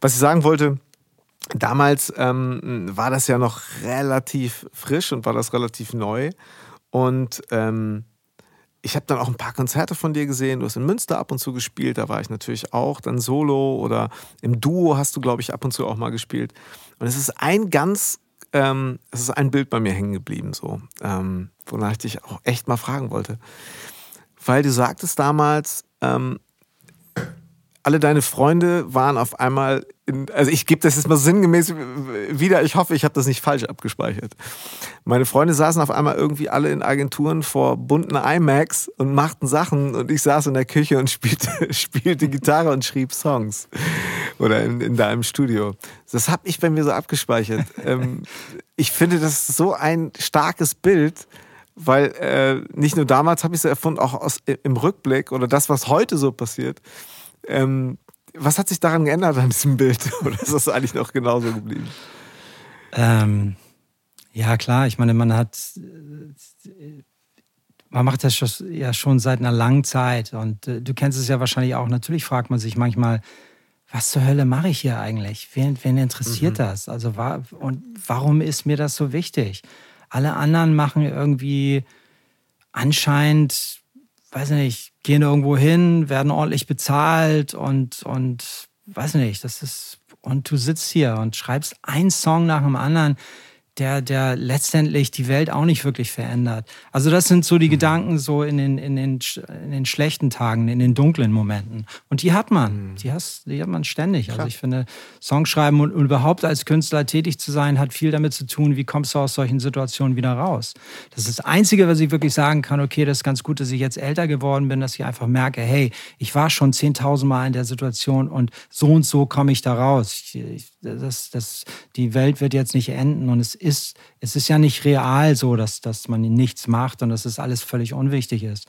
Was ich sagen wollte, damals ähm, war das ja noch relativ frisch und war das relativ neu. Und ähm, ich habe dann auch ein paar Konzerte von dir gesehen. Du hast in Münster ab und zu gespielt, da war ich natürlich auch. Dann solo oder im Duo hast du, glaube ich, ab und zu auch mal gespielt. Und es ist ein ganz, ähm, es ist ein Bild bei mir hängen geblieben, so, ähm, wonach ich dich auch echt mal fragen wollte. Weil du sagtest damals, ähm, alle deine Freunde waren auf einmal, in, also ich gebe das jetzt mal sinngemäß wieder, ich hoffe, ich habe das nicht falsch abgespeichert. Meine Freunde saßen auf einmal irgendwie alle in Agenturen vor bunten iMacs und machten Sachen und ich saß in der Küche und [LAUGHS] spielte, spielte Gitarre und schrieb Songs. Oder in, in deinem Studio. Das habe ich bei mir so abgespeichert. [LAUGHS] Ähm, ich finde, das ist so ein starkes Bild, weil äh, nicht nur damals habe ich es erfunden, auch aus, im Rückblick oder das, was heute so passiert ähm, was hat sich daran geändert an diesem Bild? [LAUGHS] Oder ist das eigentlich noch genauso geblieben? Ähm, ja, klar. Ich meine, man hat, man macht das ja schon seit einer langen Zeit. Und äh, du kennst es ja wahrscheinlich auch. Natürlich fragt man sich manchmal, was zur Hölle mache ich hier eigentlich? Wen, wen interessiert mhm. das? Also, war, und warum ist mir das so wichtig? Alle anderen machen irgendwie anscheinend weiß nicht, gehen irgendwo hin, werden ordentlich bezahlt und, und weiß nicht, das ist, und du sitzt hier und schreibst einen Song nach dem anderen der, der letztendlich die Welt auch nicht wirklich verändert. Also das sind so die mhm. Gedanken so in den, in, den, in den schlechten Tagen, in den dunklen Momenten. Und die hat man, mhm. die, hast, die hat man ständig. Also Klar. Also ich finde, Songschreiben und, und, überhaupt als Künstler tätig zu sein, hat viel damit zu tun, wie kommst du aus solchen Situationen wieder raus. Das ist das Einzige, was ich wirklich sagen kann, okay, das ist ganz gut, dass ich jetzt älter geworden bin, dass ich einfach merke, hey, ich war schon 10.000 Mal in der Situation und so und so komme ich da raus. Ich, ich, das, das, die Welt wird jetzt nicht enden und es ist, es ist ja nicht real so, dass, dass man nichts macht und dass es alles völlig unwichtig ist.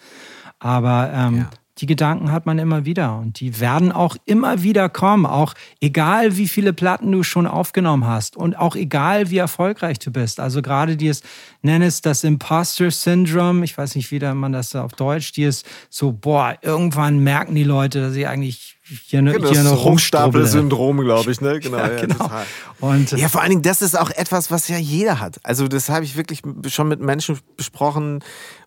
Aber ähm, ja die Gedanken hat man immer wieder und die werden auch immer wieder kommen, auch egal wie viele Platten du schon aufgenommen hast und auch egal wie erfolgreich du bist. Also gerade dieses, nenne es das Imposter Syndrome, ich weiß nicht, wie man das auf Deutsch, die ist so, boah, irgendwann merken die Leute, dass sie eigentlich hier, ne, genau, hier das Rumstapel-Syndrom, glaube ich, [LAUGHS] ne? Genau, ja, ja, genau. Und, ja, vor allen Dingen, das ist auch etwas, was ja jeder hat. Also das habe ich wirklich schon mit Menschen besprochen,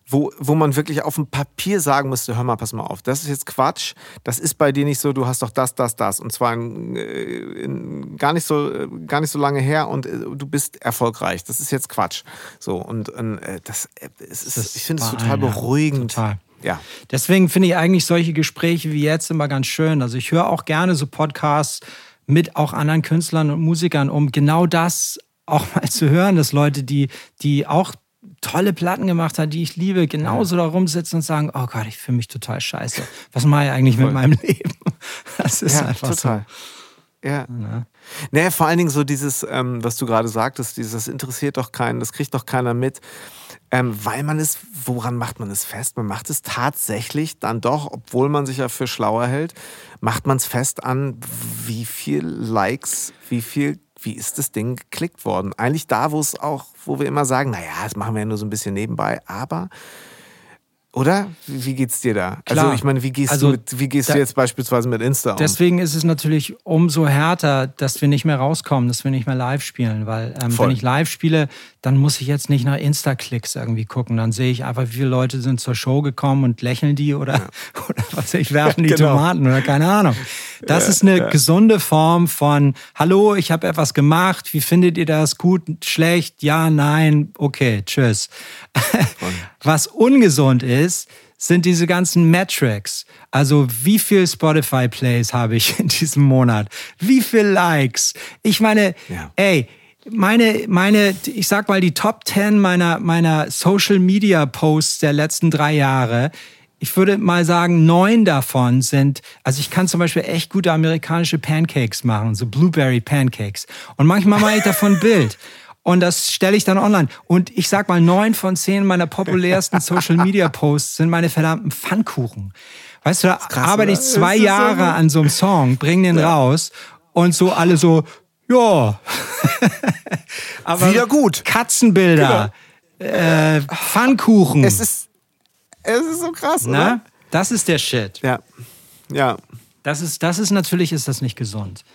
wo, wo man wirklich auf dem Papier sagen müsste, hör mal, pass mal auf, das ist jetzt Quatsch, das ist bei dir nicht so, du hast doch das, das, das und zwar in, in, gar, nicht so, gar nicht so lange her und äh, du bist erfolgreich, das ist jetzt Quatsch. So und, und äh, das, äh, es ist, ich finde es total beruhigend. Total. Ja. Deswegen finde ich eigentlich solche Gespräche wie jetzt immer ganz schön. Also ich höre auch gerne so Podcasts mit auch anderen Künstlern und Musikern, um genau das auch [LAUGHS] mal zu hören, dass Leute, die, die auch tolle Platten gemacht hat, die ich liebe, genauso ja. da rumsitzen und sagen, oh Gott, ich fühle mich total scheiße. Was mache ich eigentlich Voll. mit meinem [LAUGHS] Leben? Das ist ja, einfach total. so. Ja. ja. Naja, vor allen Dingen so dieses, ähm, was du gerade sagtest, dieses, das interessiert doch keinen, das kriegt doch keiner mit. Ähm, weil man es, woran macht man es fest? Man macht es tatsächlich dann doch, obwohl man sich ja für schlauer hält, macht man es fest an, wie viel Likes, wie viel wie ist das Ding geklickt worden? Eigentlich da, wo es auch, wo wir immer sagen, naja, das machen wir ja nur so ein bisschen nebenbei, aber oder? Wie geht's dir da? Also, Klar. Also ich meine, wie gehst, also, du, mit, wie gehst da, du jetzt beispielsweise mit Insta um? Deswegen ist es natürlich umso härter, dass wir nicht mehr rauskommen, dass wir nicht mehr live spielen. Weil ähm, wenn ich live spiele, dann muss ich jetzt nicht nach Insta-Klicks irgendwie gucken. Dann sehe ich einfach, wie viele Leute sind zur Show gekommen und lächeln die oder, ja. [LAUGHS] oder was ich, werfen die genau. Tomaten oder keine Ahnung. Das ja, ist eine ja. gesunde Form von, hallo, ich habe etwas gemacht, wie findet ihr das? Gut, schlecht, ja, nein, okay, tschüss. [LAUGHS] Was ungesund ist, sind diese ganzen Metrics. Also wie viel Spotify Plays habe ich [LAUGHS] in diesem Monat? Wie viel Likes? Ich meine, ey, meine, meine, ich sag mal, die Top 10 meiner, meiner Social Media Posts der letzten drei Jahre, ich würde mal sagen, neun davon sind, also ich kann zum Beispiel echt gute amerikanische Pancakes machen, so Blueberry Pancakes. Und manchmal mache ich davon ein [LAUGHS] Bild. Und das stelle ich dann online. Und ich sag mal, neun von zehn meiner populärsten Social Media [LAUGHS] Posts sind meine verdammten Pfannkuchen. Weißt du, da krass, arbeite ich zwei Jahre so an so einem Song, bring den ja. raus und so alle so, ja. [LAUGHS] Aber Wieder gut. Katzenbilder, genau. äh, Pfannkuchen. Es ist, es ist so krass, Na? oder? Das ist der Shit. Ja. Ja. Das ist, das ist natürlich ist das nicht gesund.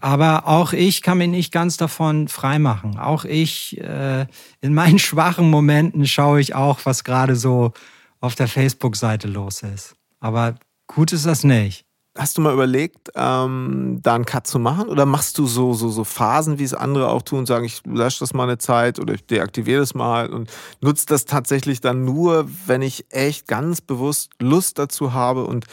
Aber auch ich kann mich nicht ganz davon freimachen. Auch ich, äh, in meinen [LAUGHS] schwachen Momenten schaue ich auch, was gerade so auf der Facebook-Seite los ist. Aber gut ist das nicht. Hast du mal überlegt, ähm, da einen Cut zu machen? Oder machst du so, so, so Phasen, wie es andere auch tun, sagen, ich lösche das mal eine Zeit oder ich deaktiviere das mal und nutze das tatsächlich dann nur, wenn ich echt ganz bewusst Lust dazu habe und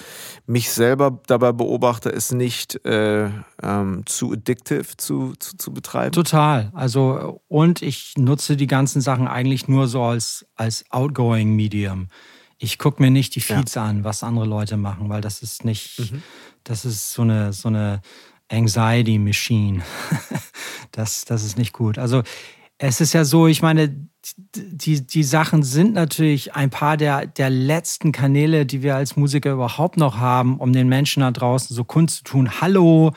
mich selber dabei beobachte, es nicht äh, ähm, zu addictive zu, zu, zu betreiben? Total. Also, und ich nutze die ganzen Sachen eigentlich nur so als, als outgoing Medium ich gucke mir nicht die Feeds ja. an, was andere Leute machen, weil das ist nicht, mhm. das ist so eine, so eine Anxiety Machine. [LAUGHS] das, das ist nicht gut. Also es ist ja so, ich meine, die, die Sachen sind natürlich ein paar der, der letzten Kanäle, die wir als Musiker überhaupt noch haben, um den Menschen da draußen so Kunst zu tun. Hallo,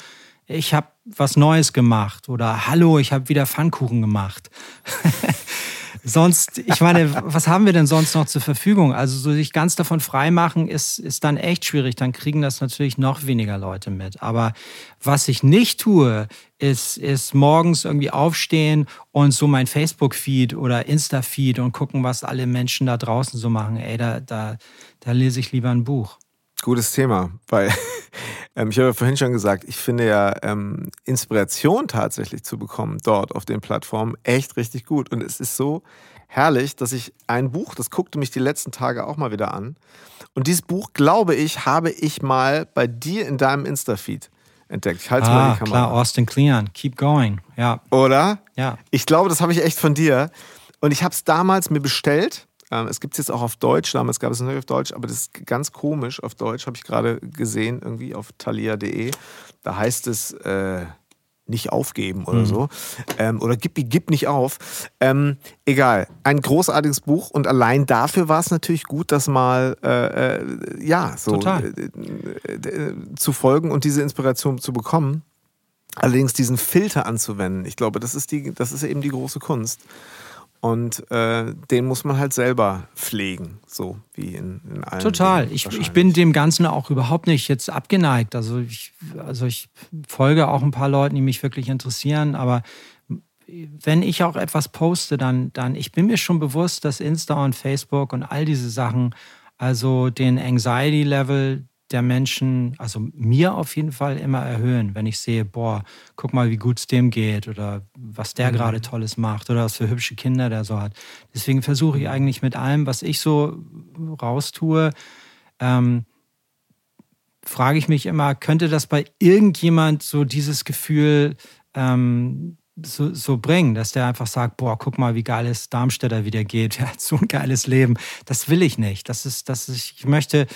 ich habe was Neues gemacht oder Hallo, ich habe wieder Pfannkuchen gemacht. [LAUGHS] sonst, ich meine, was haben wir denn sonst noch zur Verfügung? Also so sich ganz davon freimachen ist, ist dann echt schwierig. Dann kriegen das natürlich noch weniger Leute mit. Aber was ich nicht tue, ist, ist morgens irgendwie aufstehen und so mein Facebook-Feed oder Insta-Feed und gucken, was alle Menschen da draußen so machen. Ey, da, da, da lese ich lieber ein Buch. Gutes Thema, weil [LAUGHS] ähm, ich habe ja vorhin schon gesagt, ich finde ja ähm, Inspiration tatsächlich zu bekommen dort auf den Plattformen echt richtig gut. Und es ist so herrlich, dass ich ein Buch, das guckte mich die letzten Tage auch mal wieder an. Und dieses Buch, glaube ich, habe ich mal bei dir in deinem Insta-Feed entdeckt. Ich halte ah, mal die Kamera. Klar, Austin Kleon, keep going. Ja. Oder? Ja. Ich glaube, das habe ich echt von dir. Und ich habe es damals mir bestellt ähm, es gibt es jetzt auch auf Deutsch, damals gab es es nicht auf Deutsch, aber das ist ganz komisch auf Deutsch, habe ich gerade gesehen, irgendwie auf thalia.de. Da heißt es äh, nicht aufgeben oder mhm. so. Ähm, oder gib, gib nicht auf. Ähm, egal, ein großartiges Buch und allein dafür war es natürlich gut, das mal äh, äh, ja, so äh, äh, zu folgen und diese Inspiration zu bekommen. Allerdings diesen Filter anzuwenden, ich glaube, das ist, die, das ist eben die große Kunst. Und äh, den muss man halt selber pflegen, so wie in, in allen. Total. Ich, ich bin dem Ganzen auch überhaupt nicht jetzt abgeneigt. Also ich, also ich folge auch ein paar Leuten, die mich wirklich interessieren, aber wenn ich auch etwas poste, dann, dann, ich bin mir schon bewusst, dass Insta und Facebook und all diese Sachen, also den Anxiety-Level der Menschen, also mir auf jeden Fall immer erhöhen, wenn ich sehe, boah, guck mal, wie gut es dem geht oder was der mhm. gerade Tolles macht oder was für hübsche Kinder der so hat. Deswegen versuche ich eigentlich mit allem, was ich so raustue, ähm, frage ich mich immer, könnte das bei irgendjemand so dieses Gefühl ähm, so, so, bringen, dass der einfach sagt, boah, guck mal, wie geil es Darmstädter wieder geht, [LAUGHS] er hat so ein geiles Leben. Das will ich nicht. Das ist, das ist, ich möchte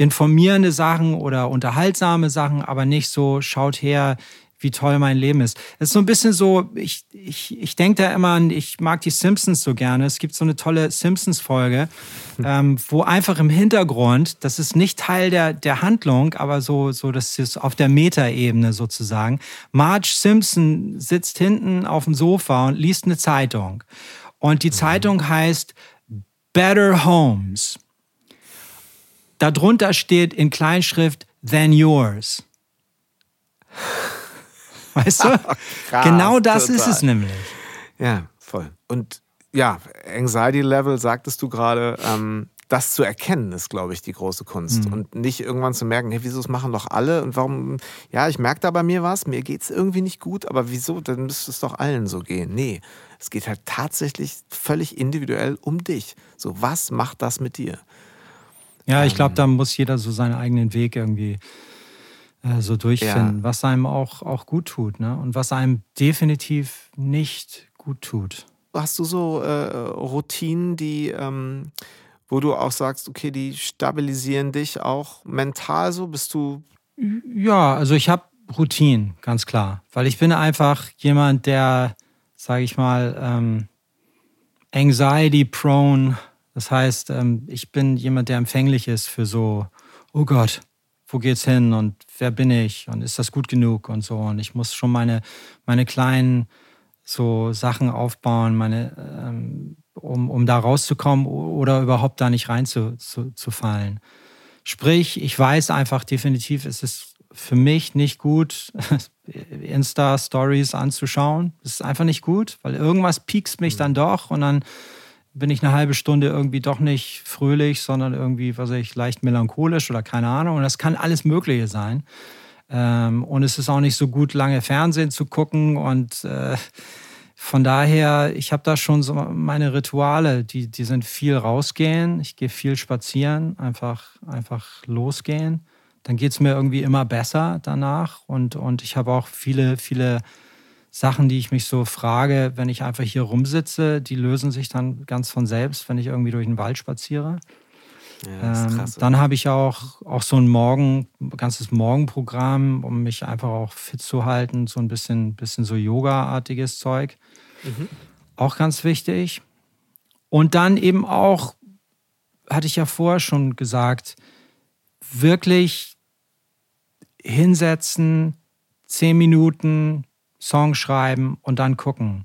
informierende Sachen oder unterhaltsame Sachen, aber nicht so, schaut her, wie toll mein Leben ist. Es ist so ein bisschen so, ich, ich, ich denke da immer an, ich mag die Simpsons so gerne. Es gibt so eine tolle Simpsons-Folge, hm. ähm, wo einfach im Hintergrund, das ist nicht Teil der, der Handlung, aber so, so, das ist auf der Metaebene sozusagen. Marge Simpson sitzt hinten auf dem Sofa und liest eine Zeitung. Und die mhm. Zeitung heißt Better Homes. Darunter steht in Kleinschrift than yours. [LAUGHS] Weißt du? [LAUGHS] Krass, genau das total. ist es nämlich. Ja, voll. Und ja, Anxiety Level, sagtest du gerade, ähm, das zu erkennen, ist, glaube ich, die große Kunst. Mhm. Und nicht irgendwann zu merken, hey, wieso das machen doch alle und warum, ja, ich merke da bei mir was, mir geht es irgendwie nicht gut, aber wieso, dann müsste es doch allen so gehen. Nee, es geht halt tatsächlich völlig individuell um dich. So, was macht das mit dir? Ja, ich glaube, ähm, da muss jeder so seinen eigenen Weg irgendwie äh, so durchfinden, ja. was einem auch, auch gut tut ne? und was einem definitiv nicht gut tut. Hast du so äh, Routinen, die, ähm, wo du auch sagst, okay, die stabilisieren dich auch mental so? Bist du. Ja, also ich habe Routinen, ganz klar. Weil ich bin einfach jemand, der, sage ich mal, ähm, anxiety-prone. Das heißt, ähm, ich bin jemand, der empfänglich ist für so, oh Gott, wo geht's hin und wer bin ich und ist das gut genug und so. Und ich muss schon meine, meine kleinen so Sachen aufbauen, meine, ähm, um, um da rauszukommen oder überhaupt da nicht reinzufallen. Zu, zu Sprich, ich weiß einfach definitiv, es ist für mich nicht gut, [LAUGHS] Insta-Stories anzuschauen. Das ist einfach nicht gut, weil irgendwas piekst mich mhm. dann doch und dann bin ich eine halbe Stunde irgendwie doch nicht fröhlich, sondern irgendwie, was weiß ich, leicht melancholisch oder keine Ahnung. Und das kann alles Mögliche sein. Ähm, und es ist auch nicht so gut, lange Fernsehen zu gucken. Und äh, von daher, ich habe da schon so meine Rituale, die, die sind viel rausgehen. Ich gehe viel spazieren, einfach, einfach losgehen. Dann geht es mir irgendwie immer besser danach. Und, und ich habe auch viele, viele Sachen, die ich mich so frage, wenn ich einfach hier rumsitze, die lösen sich dann ganz von selbst, wenn ich irgendwie durch den Wald spaziere. Ja, ähm, dann habe ich auch, auch so ein Morgen, ganzes Morgenprogramm, um mich einfach auch fit zu halten, so ein bisschen, bisschen so Yoga-artiges Zeug. Mhm. Auch ganz wichtig. Und dann eben auch, hatte ich ja vorher schon gesagt, wirklich hinsetzen, zehn Minuten Song schreiben und dann gucken.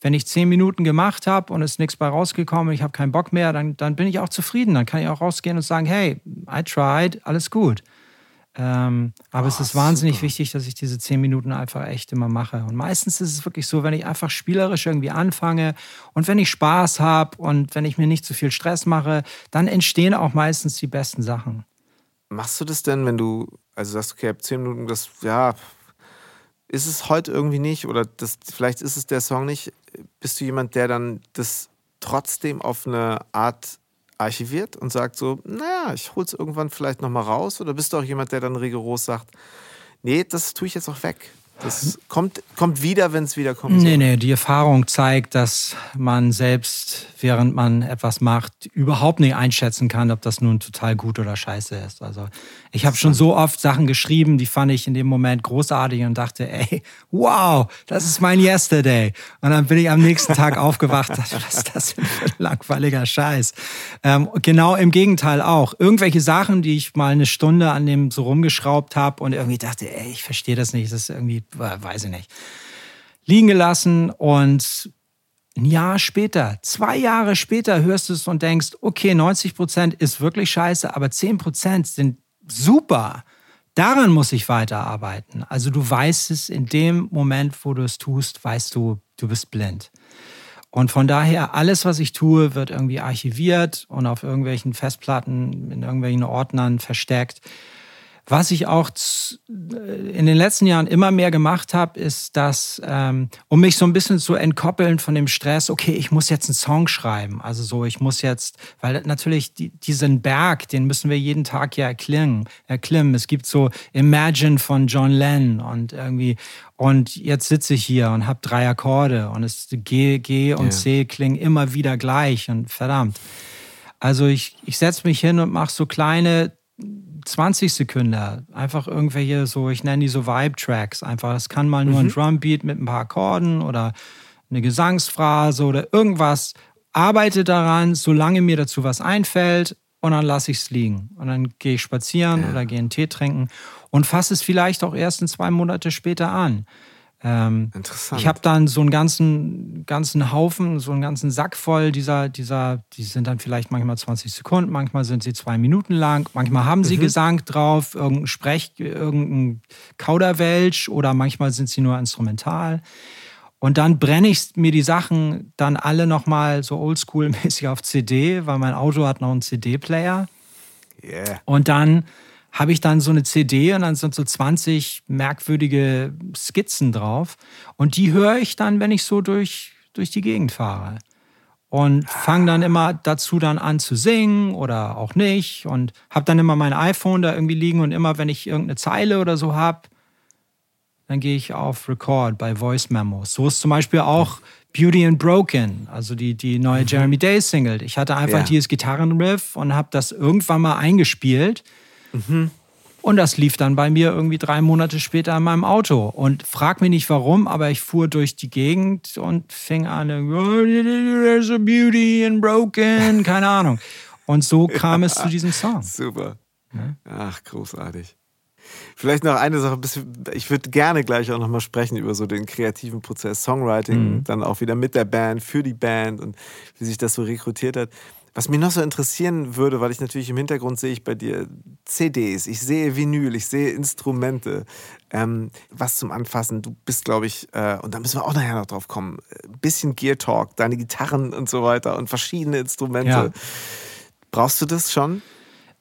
Wenn ich zehn Minuten gemacht habe und es ist nichts bei rausgekommen, ich habe keinen Bock mehr, dann, dann bin ich auch zufrieden. Dann kann ich auch rausgehen und sagen, hey, I tried, alles gut. Ähm, aber oh, es ist wahnsinnig super. wichtig, dass ich diese zehn Minuten einfach echt immer mache. Und meistens ist es wirklich so, wenn ich einfach spielerisch irgendwie anfange und wenn ich Spaß habe und wenn ich mir nicht zu viel Stress mache, dann entstehen auch meistens die besten Sachen. Machst du das denn, wenn du, also sagst, okay, ab zehn Minuten, das, ja, ist es heute irgendwie nicht oder das, vielleicht ist es der Song nicht. Bist du jemand, der dann das trotzdem auf eine Art archiviert und sagt so, naja, ich hol's irgendwann vielleicht nochmal raus? Oder bist du auch jemand, der dann rigoros sagt, nee, das tue ich jetzt auch weg? Das kommt, kommt wieder, wenn es wieder kommt. Nee, nee, die Erfahrung zeigt, dass man selbst, während man etwas macht, überhaupt nicht einschätzen kann, ob das nun total gut oder scheiße ist. Also ich habe schon so oft Sachen geschrieben, die fand ich in dem Moment großartig und dachte, ey, wow, das ist mein Yesterday. Und dann bin ich am nächsten Tag [LAUGHS] aufgewacht, dachte, was ist das denn für ein langweiliger Scheiß? Ähm, genau im Gegenteil auch. Irgendwelche Sachen, die ich mal eine Stunde an dem so rumgeschraubt habe und irgendwie dachte, ey, ich verstehe das nicht, das ist irgendwie weiß ich nicht, liegen gelassen und ein Jahr später, zwei Jahre später hörst du es und denkst, okay, 90 Prozent ist wirklich scheiße, aber 10 Prozent sind super. Daran muss ich weiterarbeiten. Also du weißt es in dem Moment, wo du es tust, weißt du, du bist blind. Und von daher, alles, was ich tue, wird irgendwie archiviert und auf irgendwelchen Festplatten, in irgendwelchen Ordnern versteckt. Was ich auch in den letzten Jahren immer mehr gemacht habe, ist, dass, ähm, um mich so ein bisschen zu entkoppeln von dem Stress, okay, ich muss jetzt einen Song schreiben. Also so, ich muss jetzt, weil natürlich die, diesen Berg, den müssen wir jeden Tag ja erklimmen. erklimmen. Es gibt so Imagine von John Lennon und irgendwie, und jetzt sitze ich hier und habe drei Akkorde und es G, G und ja. C klingen immer wieder gleich und verdammt. Also ich, ich setze mich hin und mache so kleine 20 Sekunden, einfach irgendwelche so, ich nenne die so Vibe-Tracks. Einfach, es kann mal nur mhm. ein Drumbeat mit ein paar Akkorden oder eine Gesangsphrase oder irgendwas. Arbeite daran, solange mir dazu was einfällt und dann lasse ich es liegen. Und dann gehe ich spazieren ja. oder gehe einen Tee trinken und fasse es vielleicht auch erst in zwei Monate später an. Ähm, Interessant. Ich habe dann so einen ganzen, ganzen Haufen, so einen ganzen Sack voll dieser, dieser, die sind dann vielleicht manchmal 20 Sekunden, manchmal sind sie zwei Minuten lang, manchmal haben sie mhm. Gesang drauf, irgendein Sprech, irgendein Kauderwelsch oder manchmal sind sie nur instrumental. Und dann brenne ich mir die Sachen dann alle nochmal so oldschool-mäßig auf CD, weil mein Auto hat noch einen CD-Player. Yeah. Und dann habe ich dann so eine CD und dann sind so 20 merkwürdige Skizzen drauf. Und die höre ich dann, wenn ich so durch, durch die Gegend fahre. und fange dann immer dazu dann an zu singen oder auch nicht und habe dann immer mein iPhone da irgendwie liegen und immer wenn ich irgendeine Zeile oder so habe, dann gehe ich auf Record bei Voice Memos. So ist zum Beispiel auch Beauty and Broken, also die, die neue mhm. Jeremy Day Single. Ich hatte einfach ja. dieses Gitarrenriff und habe das irgendwann mal eingespielt. Mhm. Und das lief dann bei mir irgendwie drei Monate später in meinem Auto. Und frag mich nicht warum, aber ich fuhr durch die Gegend und fing an, there's a beauty and broken, [LAUGHS] keine Ahnung. Und so kam es zu diesem Song. Super. Ach, großartig. Vielleicht noch eine Sache, ich würde gerne gleich auch nochmal sprechen über so den kreativen Prozess, Songwriting, mhm. dann auch wieder mit der Band, für die Band und wie sich das so rekrutiert hat. Was mich noch so interessieren würde, weil ich natürlich im Hintergrund sehe ich bei dir CDs, ich sehe Vinyl, ich sehe Instrumente, ähm, was zum Anfassen. Du bist, glaube ich, äh, und da müssen wir auch nachher noch drauf kommen, ein bisschen Gear Talk, deine Gitarren und so weiter und verschiedene Instrumente. Ja. Brauchst du das schon?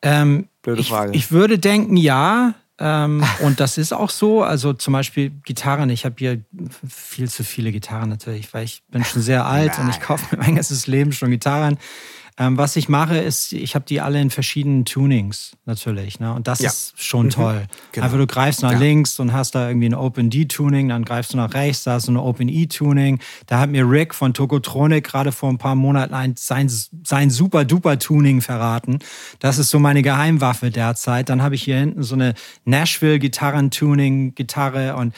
Ähm, Blöde Frage. Ich, ich würde denken, ja. Ähm, [LAUGHS] und das ist auch so. Also zum Beispiel Gitarren. Ich habe hier viel zu viele Gitarren natürlich, weil ich bin schon sehr alt Nein. und ich kaufe mir mein ganzes Leben schon Gitarren. Ähm, was ich mache, ist, ich habe die alle in verschiedenen Tunings natürlich. Ne? Und das ja. ist schon mhm. toll. Genau. Einfach du greifst nach ja. links und hast da irgendwie ein Open D-Tuning, dann greifst du nach rechts, da hast du ein Open E-Tuning. Da hat mir Rick von Tokotronic gerade vor ein paar Monaten ein, sein, sein super duper Tuning verraten. Das ist so meine Geheimwaffe derzeit. Dann habe ich hier hinten so eine Nashville-Gitarren-Tuning-Gitarre und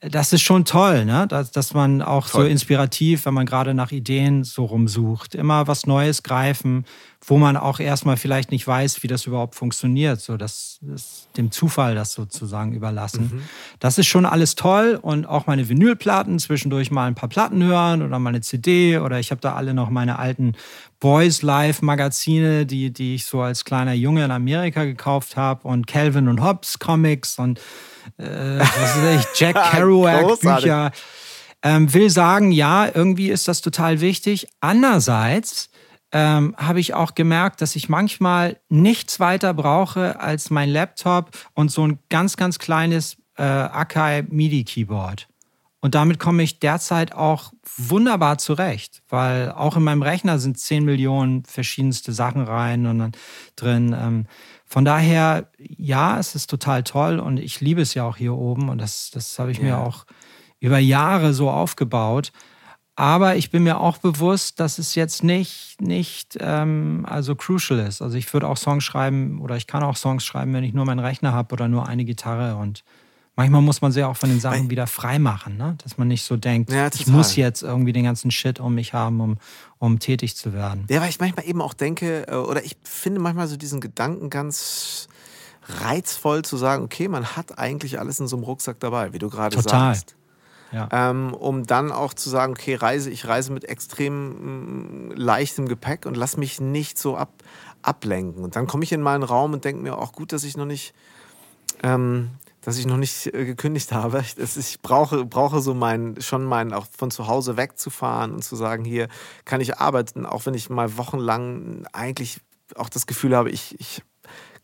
das ist schon toll, ne? dass, dass man auch toll. so inspirativ, wenn man gerade nach Ideen so rumsucht, immer was Neues greifen, wo man auch erstmal vielleicht nicht weiß, wie das überhaupt funktioniert, so dass das dem Zufall das sozusagen überlassen. Mhm. Das ist schon alles toll und auch meine Vinylplatten zwischendurch mal ein paar Platten hören oder mal eine CD oder ich habe da alle noch meine alten Boys Life Magazine, die die ich so als kleiner Junge in Amerika gekauft habe und Calvin und Hobbes Comics und äh, was weiß ich, Jack [LAUGHS] Kerouac Bücher. Ähm, will sagen, ja, irgendwie ist das total wichtig. Andererseits ähm, habe ich auch gemerkt, dass ich manchmal nichts weiter brauche als mein Laptop und so ein ganz, ganz kleines äh, Akai MIDI Keyboard. Und damit komme ich derzeit auch wunderbar zurecht, weil auch in meinem Rechner sind 10 Millionen verschiedenste Sachen rein und dann drin. Ähm, von daher, ja, es ist total toll und ich liebe es ja auch hier oben und das, das habe ich ja. mir auch über Jahre so aufgebaut. Aber ich bin mir auch bewusst, dass es jetzt nicht, nicht ähm, also crucial ist. Also ich würde auch Songs schreiben oder ich kann auch Songs schreiben, wenn ich nur meinen Rechner habe oder nur eine Gitarre und manchmal muss man sich auch von den Sachen wieder frei machen, ne? dass man nicht so denkt, ja, ich muss jetzt irgendwie den ganzen Shit um mich haben, um, um tätig zu werden. Ja, weil ich manchmal eben auch denke, äh, oder ich finde manchmal so diesen Gedanken ganz reizvoll zu sagen, okay, man hat eigentlich alles in so einem Rucksack dabei, wie du gerade sagst. Ja. Ähm, um dann auch zu sagen, okay, reise, ich reise mit extrem mm, leichtem Gepäck und lass mich nicht so ab, ablenken. Und dann komme ich in meinen Raum und denke mir auch gut, dass ich noch nicht ähm, dass ich noch nicht äh, gekündigt habe. Ich brauche, brauche so mein, schon mein, auch von zu Hause wegzufahren und zu sagen, hier kann ich arbeiten, auch wenn ich mal wochenlang eigentlich auch das Gefühl habe, ich, ich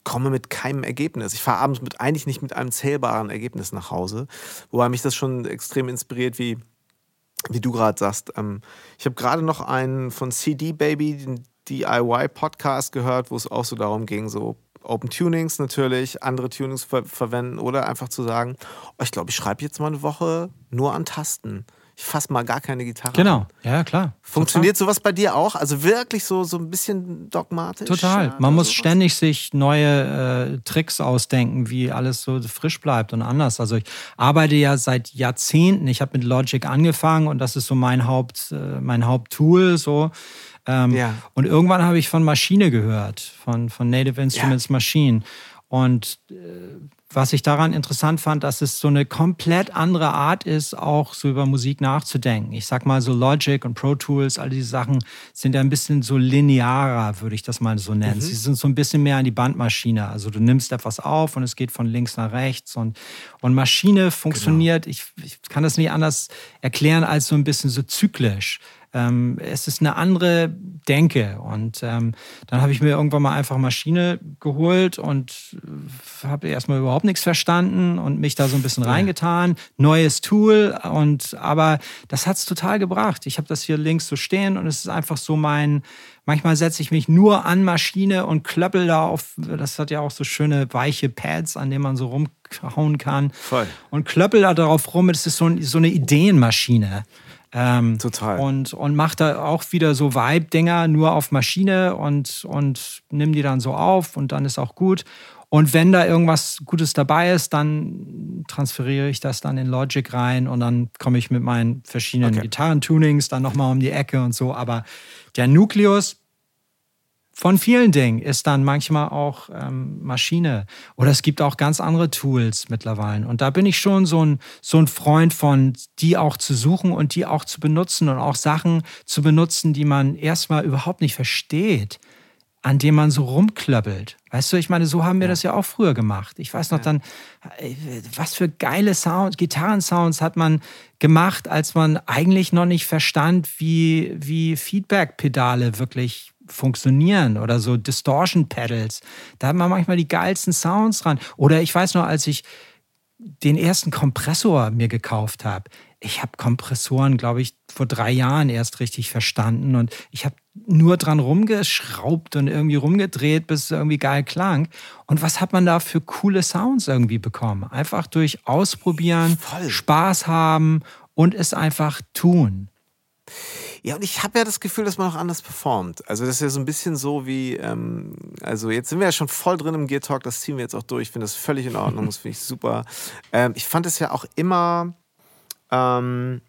komme mit keinem Ergebnis. Ich fahre abends mit eigentlich nicht mit einem zählbaren Ergebnis nach Hause. Wobei mich das schon extrem inspiriert, wie, wie du gerade sagst. Ähm, ich habe gerade noch einen von CD Baby, den DIY-Podcast gehört, wo es auch so darum ging, so Open Tunings natürlich, andere Tunings ver verwenden oder einfach zu sagen, oh, ich glaube, ich schreibe jetzt mal eine Woche nur an Tasten. Ich fasse mal gar keine Gitarre. Genau, an. ja klar. Funktioniert Total. sowas bei dir auch? Also wirklich so, so ein bisschen dogmatisch? Total. Man muss sowas? ständig sich neue äh, Tricks ausdenken, wie alles so frisch bleibt und anders. Also ich arbeite ja seit Jahrzehnten. Ich habe mit Logic angefangen und das ist so mein Haupt, äh, mein Haupttool. So ähm, ja. Und irgendwann habe ich von Maschine gehört, von, von Native Instruments ja. Machine. Und äh, was ich daran interessant fand, dass es so eine komplett andere Art ist, auch so über Musik nachzudenken. Ich sag mal so Logic und Pro Tools, all diese Sachen sind ja ein bisschen so linearer, würde ich das mal so nennen. Mhm. Sie sind so ein bisschen mehr an die Bandmaschine. Also du nimmst etwas auf und es geht von links nach rechts und, und Maschine funktioniert, genau. ich, ich kann das nicht anders erklären als so ein bisschen so zyklisch. Ähm, es ist eine andere Denke. Und ähm, dann habe ich mir irgendwann mal einfach Maschine geholt und habe erstmal überhaupt nichts verstanden und mich da so ein bisschen reingetan. Neues Tool und aber das hat es total gebracht. Ich habe das hier links so stehen und es ist einfach so mein, manchmal setze ich mich nur an Maschine und klöppel da auf, das hat ja auch so schöne weiche Pads, an denen man so rumhauen kann. Voll. Und klöppel da drauf rum. Es ist so, so eine Ideenmaschine. Ähm, Total. Und, und macht da auch wieder so Vibe-Dinger nur auf Maschine und, und nimm die dann so auf und dann ist auch gut. Und wenn da irgendwas Gutes dabei ist, dann transferiere ich das dann in Logic rein und dann komme ich mit meinen verschiedenen Okay. Gitarrentunings dann nochmal um die Ecke und so. Aber der Nukleus von vielen Dingen ist dann manchmal auch ähm, Maschine. Oder es gibt auch ganz andere Tools mittlerweile. Und da bin ich schon so ein, so ein Freund von, die auch zu suchen und die auch zu benutzen und auch Sachen zu benutzen, die man erstmal überhaupt nicht versteht, an denen man so rumklöppelt. Weißt du, ich meine, so haben wir das ja auch früher gemacht. Ich weiß noch dann, äh, was für geile Sounds, Gitarrensounds hat man gemacht, als man eigentlich noch nicht verstand, wie, wie Feedback-Pedale wirklich funktionieren oder so Distortion Pedals. Da hat man manchmal die geilsten Sounds dran. Oder ich weiß noch, als ich den ersten Kompressor mir gekauft habe. Ich habe Kompressoren, glaube ich, vor drei Jahren erst richtig verstanden und ich habe nur dran rumgeschraubt und irgendwie rumgedreht, bis es irgendwie geil klang. Und was hat man da für coole Sounds irgendwie bekommen? Einfach durch Ausprobieren, Voll. Spaß haben und es einfach tun. Ja, und ich habe ja das Gefühl, dass man auch anders performt. Also das ist ja so ein bisschen so wie, ähm, also jetzt sind wir ja schon voll drin im Gear Talk, das ziehen wir jetzt auch durch. Ich finde das völlig in Ordnung, das finde ich super. [LAUGHS] Ähm, ich fand es ja auch immer, ähm,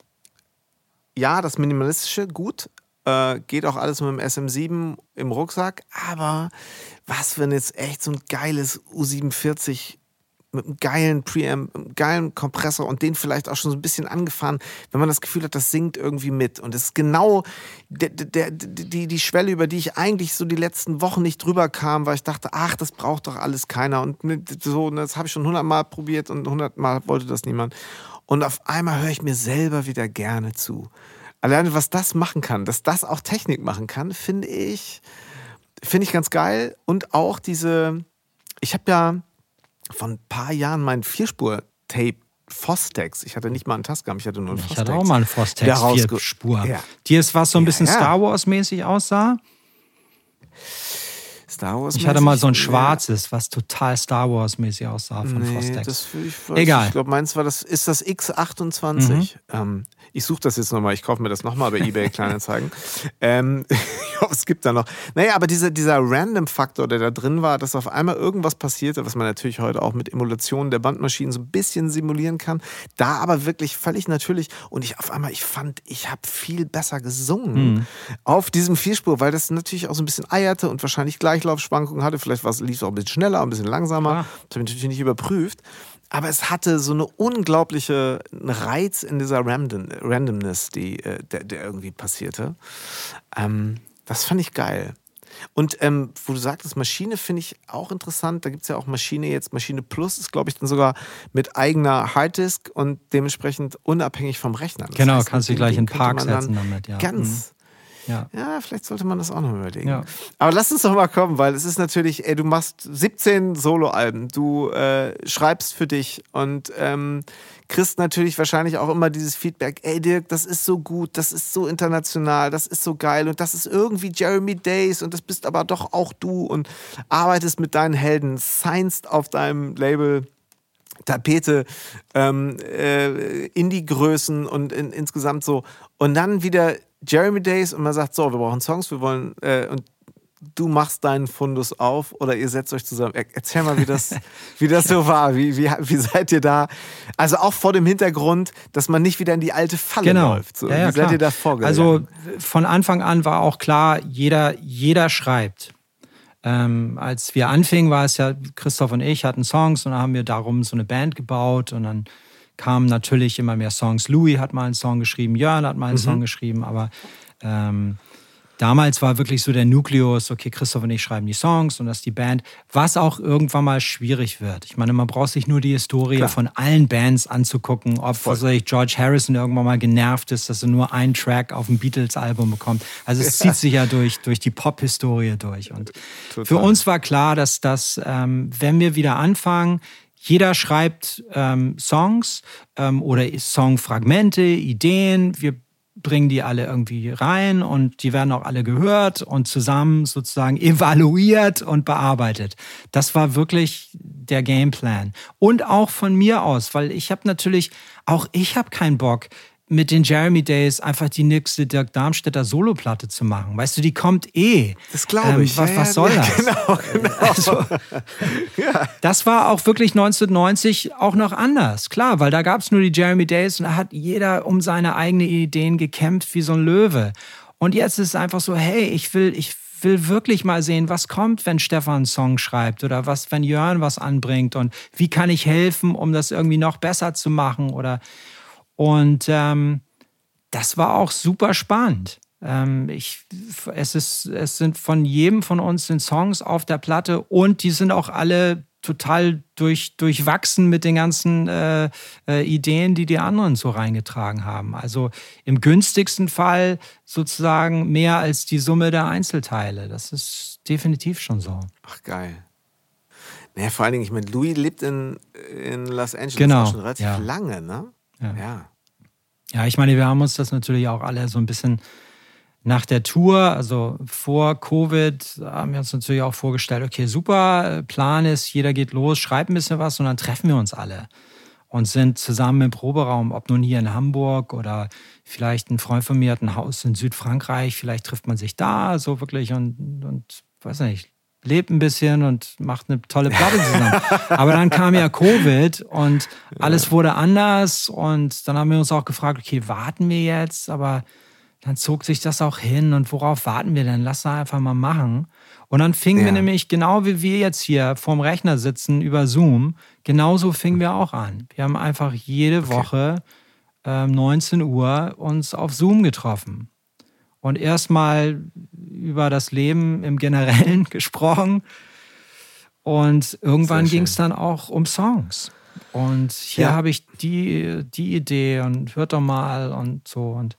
ja, das Minimalistische gut. Äh, geht auch alles mit dem SM7 im Rucksack. Aber was, wenn jetzt echt so ein geiles U47 mit einem geilen Preamp, einem geilen Kompressor und den vielleicht auch schon so ein bisschen angefahren, wenn man das Gefühl hat, das singt irgendwie mit. Und das ist genau der, der, die, die Schwelle, über die ich eigentlich so die letzten Wochen nicht drüber kam, weil ich dachte, ach, das braucht doch alles keiner. Und so, und das habe ich schon hundertmal probiert und hundertmal wollte das niemand. Und auf einmal höre ich mir selber wieder gerne zu. Alleine, was das machen kann, dass das auch Technik machen kann, finde ich, finde ich ganz geil. Und auch diese, ich habe ja vor ein paar Jahren mein Vierspur-Tape Fostex. Ich hatte nicht mal einen Tascam, ich hatte nur einen Ich Fostex. hatte auch mal einen Fostex Vierspur. Ja. Die ist was so ein Ja, bisschen ja. Star Wars-mäßig aussah. Star Wars. Ich hatte mal so ein mäßig? schwarzes, was total Star Wars-mäßig aussah von Nee, Fostex. das ich weiß, Egal. Ich glaube, meins war das, ist das X28. Ähm, ich suche das jetzt nochmal, ich kaufe mir das nochmal bei eBay Kleinanzeigen. [LAUGHS] ähm, [LAUGHS] ich hoffe, es gibt da noch. Naja, aber dieser, dieser Random-Faktor, der da drin war, dass auf einmal irgendwas passierte, was man natürlich heute auch mit Emulationen der Bandmaschinen so ein bisschen simulieren kann, da aber wirklich völlig natürlich und ich auf einmal, ich fand, ich habe viel besser gesungen auf diesem Vierspur, weil das natürlich auch so ein bisschen eierte und wahrscheinlich Gleichlaufschwankungen hatte. Vielleicht lief es auch ein bisschen schneller, ein bisschen langsamer. Klar. Das habe ich natürlich nicht überprüft. Aber es hatte so eine unglaubliche Reiz in dieser Random, Randomness, die, äh, der, der irgendwie passierte. Ähm, das fand ich geil. Und ähm, wo du sagtest, Maschine finde ich auch interessant. Da gibt es ja auch Maschine jetzt. Maschine Plus ist, glaube ich, dann sogar mit eigener Harddisk und dementsprechend unabhängig vom Rechner. Das Genau, heißt, kannst du gleich in könnte Park setzen damit, ja. Ganz. Ja. Ja, vielleicht sollte man das auch noch überlegen. Ja. Aber lass uns doch mal kommen, weil es ist natürlich, ey, du machst 17 Soloalben, du äh, schreibst für dich und ähm, kriegst natürlich wahrscheinlich auch immer dieses Feedback, ey Dirk, das ist so gut, das ist so international, das ist so geil und das ist irgendwie Jeremy Days und das bist aber doch auch du und arbeitest mit deinen Helden, signst auf deinem Label Tapete, ähm, äh, Indie-Größen und in, insgesamt so. Und dann wieder Jeremy Days und man sagt, so, wir brauchen Songs, wir wollen, äh, und du machst deinen Fundus auf oder ihr setzt euch zusammen. Er, erzähl mal, wie das, [LAUGHS] wie das so war. Wie, wie, wie seid ihr da? Also auch vor dem Hintergrund, dass man nicht wieder in die alte Falle Genau. läuft. So, ja, ja, wie seid klar. ihr da vorgegangen? Also von Anfang an war auch klar, jeder, jeder schreibt. Ähm, als wir anfingen, war es ja, Christoph und ich hatten Songs und dann haben wir darum so eine Band gebaut und dann kamen natürlich immer mehr Songs. Louis hat mal einen Song geschrieben, Jörn hat mal einen Mhm. Song geschrieben, aber ähm, damals war wirklich so der Nukleus, okay, Christoph und ich schreiben die Songs und das ist die Band, was auch irgendwann mal schwierig wird. Ich meine, man braucht sich nur die Historie Klar. von allen Bands anzugucken, ob ich, George Harrison irgendwann mal genervt ist, dass er nur einen Track auf dem Beatles-Album bekommt. Also es ja. [LAUGHS] zieht sich ja durch, durch die Pop-Historie durch. Und Total. für uns war klar, dass das, ähm, wenn wir wieder anfangen, jeder schreibt ähm, Songs ähm, oder Songfragmente, Ideen. Wir bringen die alle irgendwie rein und die werden auch alle gehört und zusammen sozusagen evaluiert und bearbeitet. Das war wirklich der Gameplan. Und auch von mir aus, weil ich habe natürlich, auch ich habe keinen Bock, mit den Jeremy Days einfach die nächste Dirk Darmstädter Soloplatte zu machen. Weißt du, die kommt eh. Das glaube ich. Ähm, was, was soll das? Genau, [LAUGHS] genau. Also, ja. Das war auch wirklich 1990 auch noch anders. Klar, weil da gab es nur die Jeremy Days und da hat jeder um seine eigenen Ideen gekämpft wie so ein Löwe. Und jetzt ist es einfach so, hey, ich will, ich will wirklich mal sehen, was kommt, wenn Stefan einen Song schreibt oder was, wenn Jörn was anbringt und wie kann ich helfen, um das irgendwie noch besser zu machen oder und ähm, das war auch super spannend. Ähm, ich, es, ist, es sind von jedem von uns sind Songs auf der Platte und die sind auch alle total durch, durchwachsen mit den ganzen äh, äh, Ideen, die die anderen so reingetragen haben. Also im günstigsten Fall sozusagen mehr als die Summe der Einzelteile. Das ist definitiv schon so. Ach geil. Naja, vor allen Dingen, ich meine, Louis lebt in, in Los Angeles genau, schon relativ ja. lange, ne? Ja. ja. Ja, ich meine, wir haben uns das natürlich auch alle so ein bisschen nach der Tour, also vor Covid, haben wir uns natürlich auch vorgestellt, okay, super, Plan ist, jeder geht los, schreibt ein bisschen was und dann treffen wir uns alle und sind zusammen im Proberaum, ob nun hier in Hamburg oder vielleicht ein Freund von mir hat ein Haus in Südfrankreich, vielleicht trifft man sich da so wirklich und, und weiß nicht, lebt ein bisschen und macht eine tolle Platte zusammen. [LAUGHS] Aber dann kam ja Covid und alles wurde anders und dann haben wir uns auch gefragt, okay, warten wir jetzt? Aber dann zog sich das auch hin und worauf warten wir denn? Lass da einfach mal machen. Und dann fingen ja. wir nämlich, genau wie wir jetzt hier vorm Rechner sitzen über Zoom, genauso fingen wir auch an. Wir haben einfach jede okay. Woche äh, 19 Uhr uns auf Zoom getroffen und erstmal über das Leben im Generellen [LAUGHS] gesprochen. Und irgendwann ging es dann auch um Songs. Und hier ja. habe ich die, die Idee und hört doch mal und so. Und,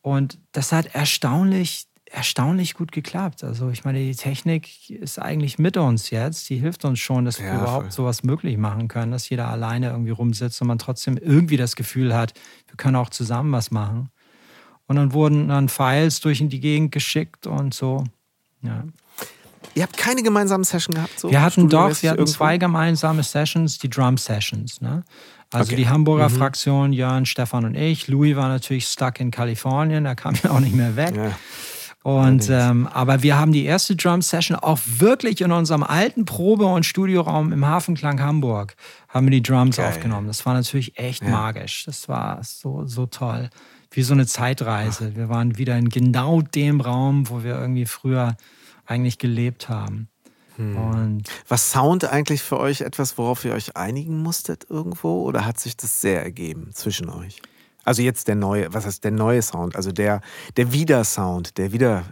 und das hat erstaunlich, erstaunlich gut geklappt. Also ich meine, die Technik ist eigentlich mit uns jetzt. Die hilft uns schon, dass wir ja, überhaupt voll. sowas möglich machen können, dass jeder alleine irgendwie rumsitzt und man trotzdem irgendwie das Gefühl hat, wir können auch zusammen was machen. Und dann wurden dann Files durch in die Gegend geschickt und so. Ja. Ihr habt keine gemeinsamen Sessions gehabt? So wir hatten doch, wir hatten irgendwo? zwei gemeinsame Sessions, die Drum Sessions. Ne? Also okay. die Hamburger mhm. Fraktion, Jörn, Stefan und ich. Louis war natürlich stuck in Kalifornien, da kam [LAUGHS] ja auch nicht mehr weg. Ja. Und ähm, aber wir haben die erste Drum Session auch wirklich in unserem alten Probe- und Studioraum im Hafenklang Hamburg haben wir die Drums Geil. aufgenommen. Das war natürlich echt ja. magisch. Das war so so toll wie so eine Zeitreise. Wir waren wieder in genau dem Raum, wo wir irgendwie früher eigentlich gelebt haben. Hm. Und War Sound eigentlich für euch etwas, worauf ihr euch einigen musstet irgendwo? Oder hat sich das sehr ergeben zwischen euch? Also jetzt der neue, was heißt der neue Sound? Also der, der Wiedersound, der Wieder,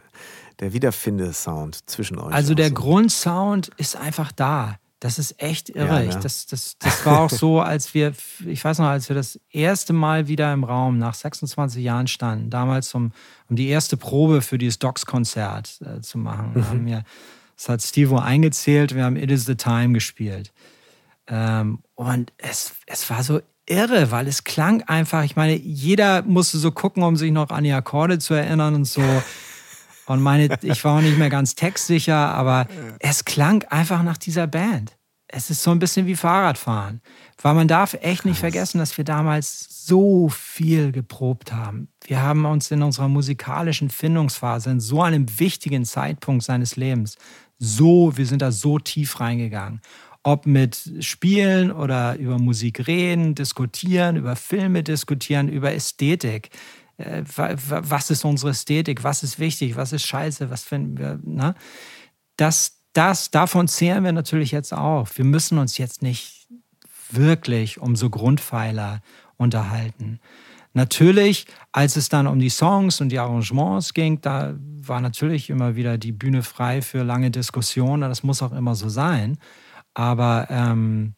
der Wiederfinde-Sound zwischen euch. Also der so. Grundsound ist einfach da. Das ist echt irre. Ja, ne? das, das, das war auch [LAUGHS] so, als wir, ich weiß noch, als wir das erste Mal wieder im Raum nach 26 Jahren standen, damals um, um die erste Probe für dieses Docs-Konzert äh, zu machen. Mhm. Haben wir, das hat Stevo eingezählt, wir haben It is the Time gespielt. Ähm, und es, es war so irre, weil es klang einfach, ich meine, jeder musste so gucken, um sich noch an die Akkorde zu erinnern und so. [LAUGHS] Und meine, ich war auch nicht mehr ganz textsicher, aber [LAUGHS] es klang einfach nach dieser Band. Es ist so ein bisschen wie Fahrradfahren. Weil man darf echt nicht vergessen, dass wir damals so viel geprobt haben. Wir haben uns in unserer musikalischen Findungsphase, in so einem wichtigen Zeitpunkt seines Lebens, so, wir sind da so tief reingegangen. Ob mit Spielen oder über Musik reden, diskutieren, über Filme diskutieren, über Ästhetik. Äh, was ist unsere Ästhetik, was ist wichtig, was ist scheiße, was finden wir, ne? Das, das, davon zehren wir natürlich jetzt auch. Wir müssen uns jetzt nicht wirklich um so Grundpfeiler unterhalten. Natürlich, als es dann um die Songs und die Arrangements ging, da war natürlich immer wieder die Bühne frei für lange Diskussionen. Das muss auch immer so sein. Aber ähm,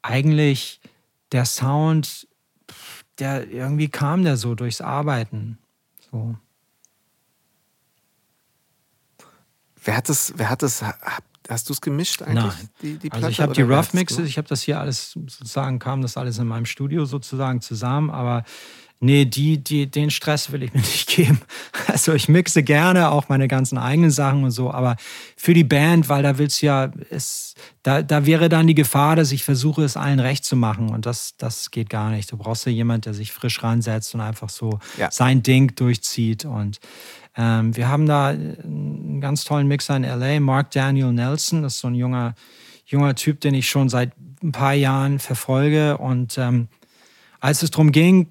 eigentlich der Sound, der irgendwie kam der so durchs Arbeiten. So. Wer hat das, wer hat das, hast du es gemischt eigentlich? Nein. Die, die also ich habe die Rough Mixes, ich habe das hier alles sozusagen, kam das alles in meinem Studio sozusagen zusammen, aber nee, die, die, den Stress will ich mir [LAUGHS] nicht geben. Also ich mixe gerne auch meine ganzen eigenen Sachen und so, aber für die Band, weil da willst du ja, es, da, da wäre dann die Gefahr, dass ich versuche, es allen recht zu machen und das, das geht gar nicht. Du brauchst ja jemanden, der sich frisch ransetzt und einfach so ja. sein Ding durchzieht und ähm, wir haben da einen ganz tollen Mixer in LA, Mark Daniel Nelson, das ist so ein junger, junger Typ, den ich schon seit ein paar Jahren verfolge und ähm, als es darum ging,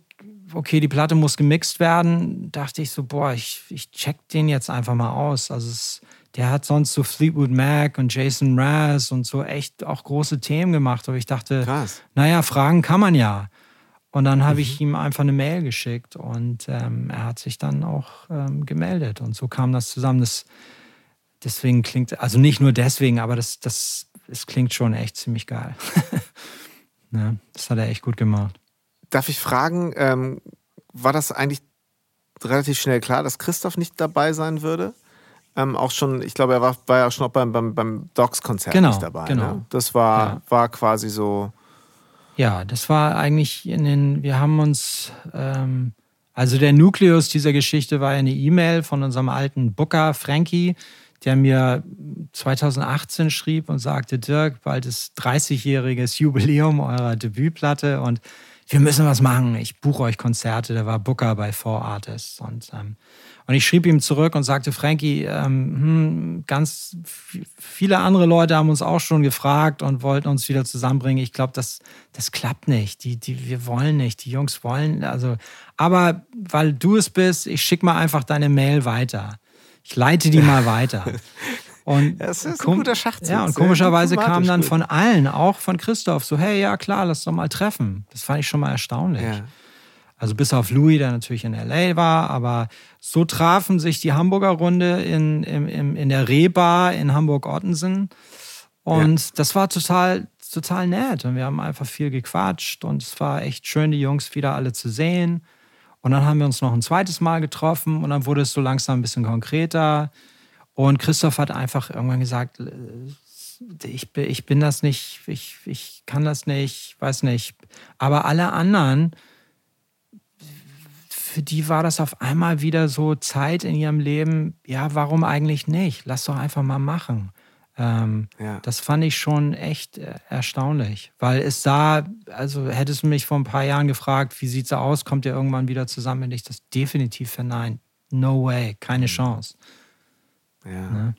okay, die Platte muss gemixt werden, dachte ich so, boah, ich, ich check den jetzt einfach mal aus. Also es, der hat sonst so Fleetwood Mac und Jason Mraz und so echt auch große Themen gemacht. Aber ich dachte, Krass. naja, fragen kann man ja. Und dann habe mhm. ich ihm einfach eine Mail geschickt und ähm, er hat sich dann auch ähm, gemeldet. Und so kam das zusammen. Das, deswegen klingt, also nicht nur deswegen, aber das, das, es klingt schon echt ziemlich geil. [LAUGHS] ja, das hat er echt gut gemacht. Darf ich fragen, ähm, war das eigentlich relativ schnell klar, dass Christoph nicht dabei sein würde? Ähm, auch schon, ich glaube, er war, war ja schon auch beim, beim, beim Docs-Konzert genau, nicht dabei. Genau. Ne? Das war, ja. war quasi so. Ja, das war eigentlich in den, wir haben uns, ähm, also der Nukleus dieser Geschichte war eine E-Mail von unserem alten Booker, Frankie, der mir 2018 schrieb und sagte, Dirk, bald ist 30-jähriges Jubiläum eurer Debütplatte und wir müssen was machen. Ich buche euch Konzerte. Der war Booker bei Four Artists. Und, ähm, und ich schrieb ihm zurück und sagte, Frankie, ähm, hm, ganz viele andere Leute haben uns auch schon gefragt und wollten uns wieder zusammenbringen. Ich glaube, das, das klappt nicht. Die, die, wir wollen nicht. Die Jungs wollen, also, aber weil du es bist, ich schicke mal einfach deine Mail weiter. Ich leite die mal weiter. [LAUGHS] Und das ist ein guter Schachzug. Ja, und komischerweise kam dann von allen, auch von Christoph, so, hey, ja klar, lass doch mal treffen. Das fand ich schon mal erstaunlich. Ja. Also bis auf Louis, der natürlich in L.A. war, aber so trafen sich die Hamburger Runde in, in, in, in der Rehbar in Hamburg-Ottensen. Und ja. das war total, total nett. Und wir haben einfach viel gequatscht und es war echt schön, die Jungs wieder alle zu sehen. Und dann haben wir uns noch ein zweites Mal getroffen und dann wurde es so langsam ein bisschen konkreter. Und Christoph hat einfach irgendwann gesagt, äh, ich, ich bin das nicht, ich, ich kann das nicht, weiß nicht. Aber alle anderen, für die war das auf einmal wieder so Zeit in ihrem Leben, ja, warum eigentlich nicht? Lass doch einfach mal machen. Ähm, ja. Das fand ich schon echt äh, erstaunlich, weil es sah, also hättest du mich vor ein paar Jahren gefragt, wie sieht es aus, kommt ihr irgendwann wieder zusammen, wenn ich das definitiv verneint. No way, keine mhm. Chance. Ja. Ne?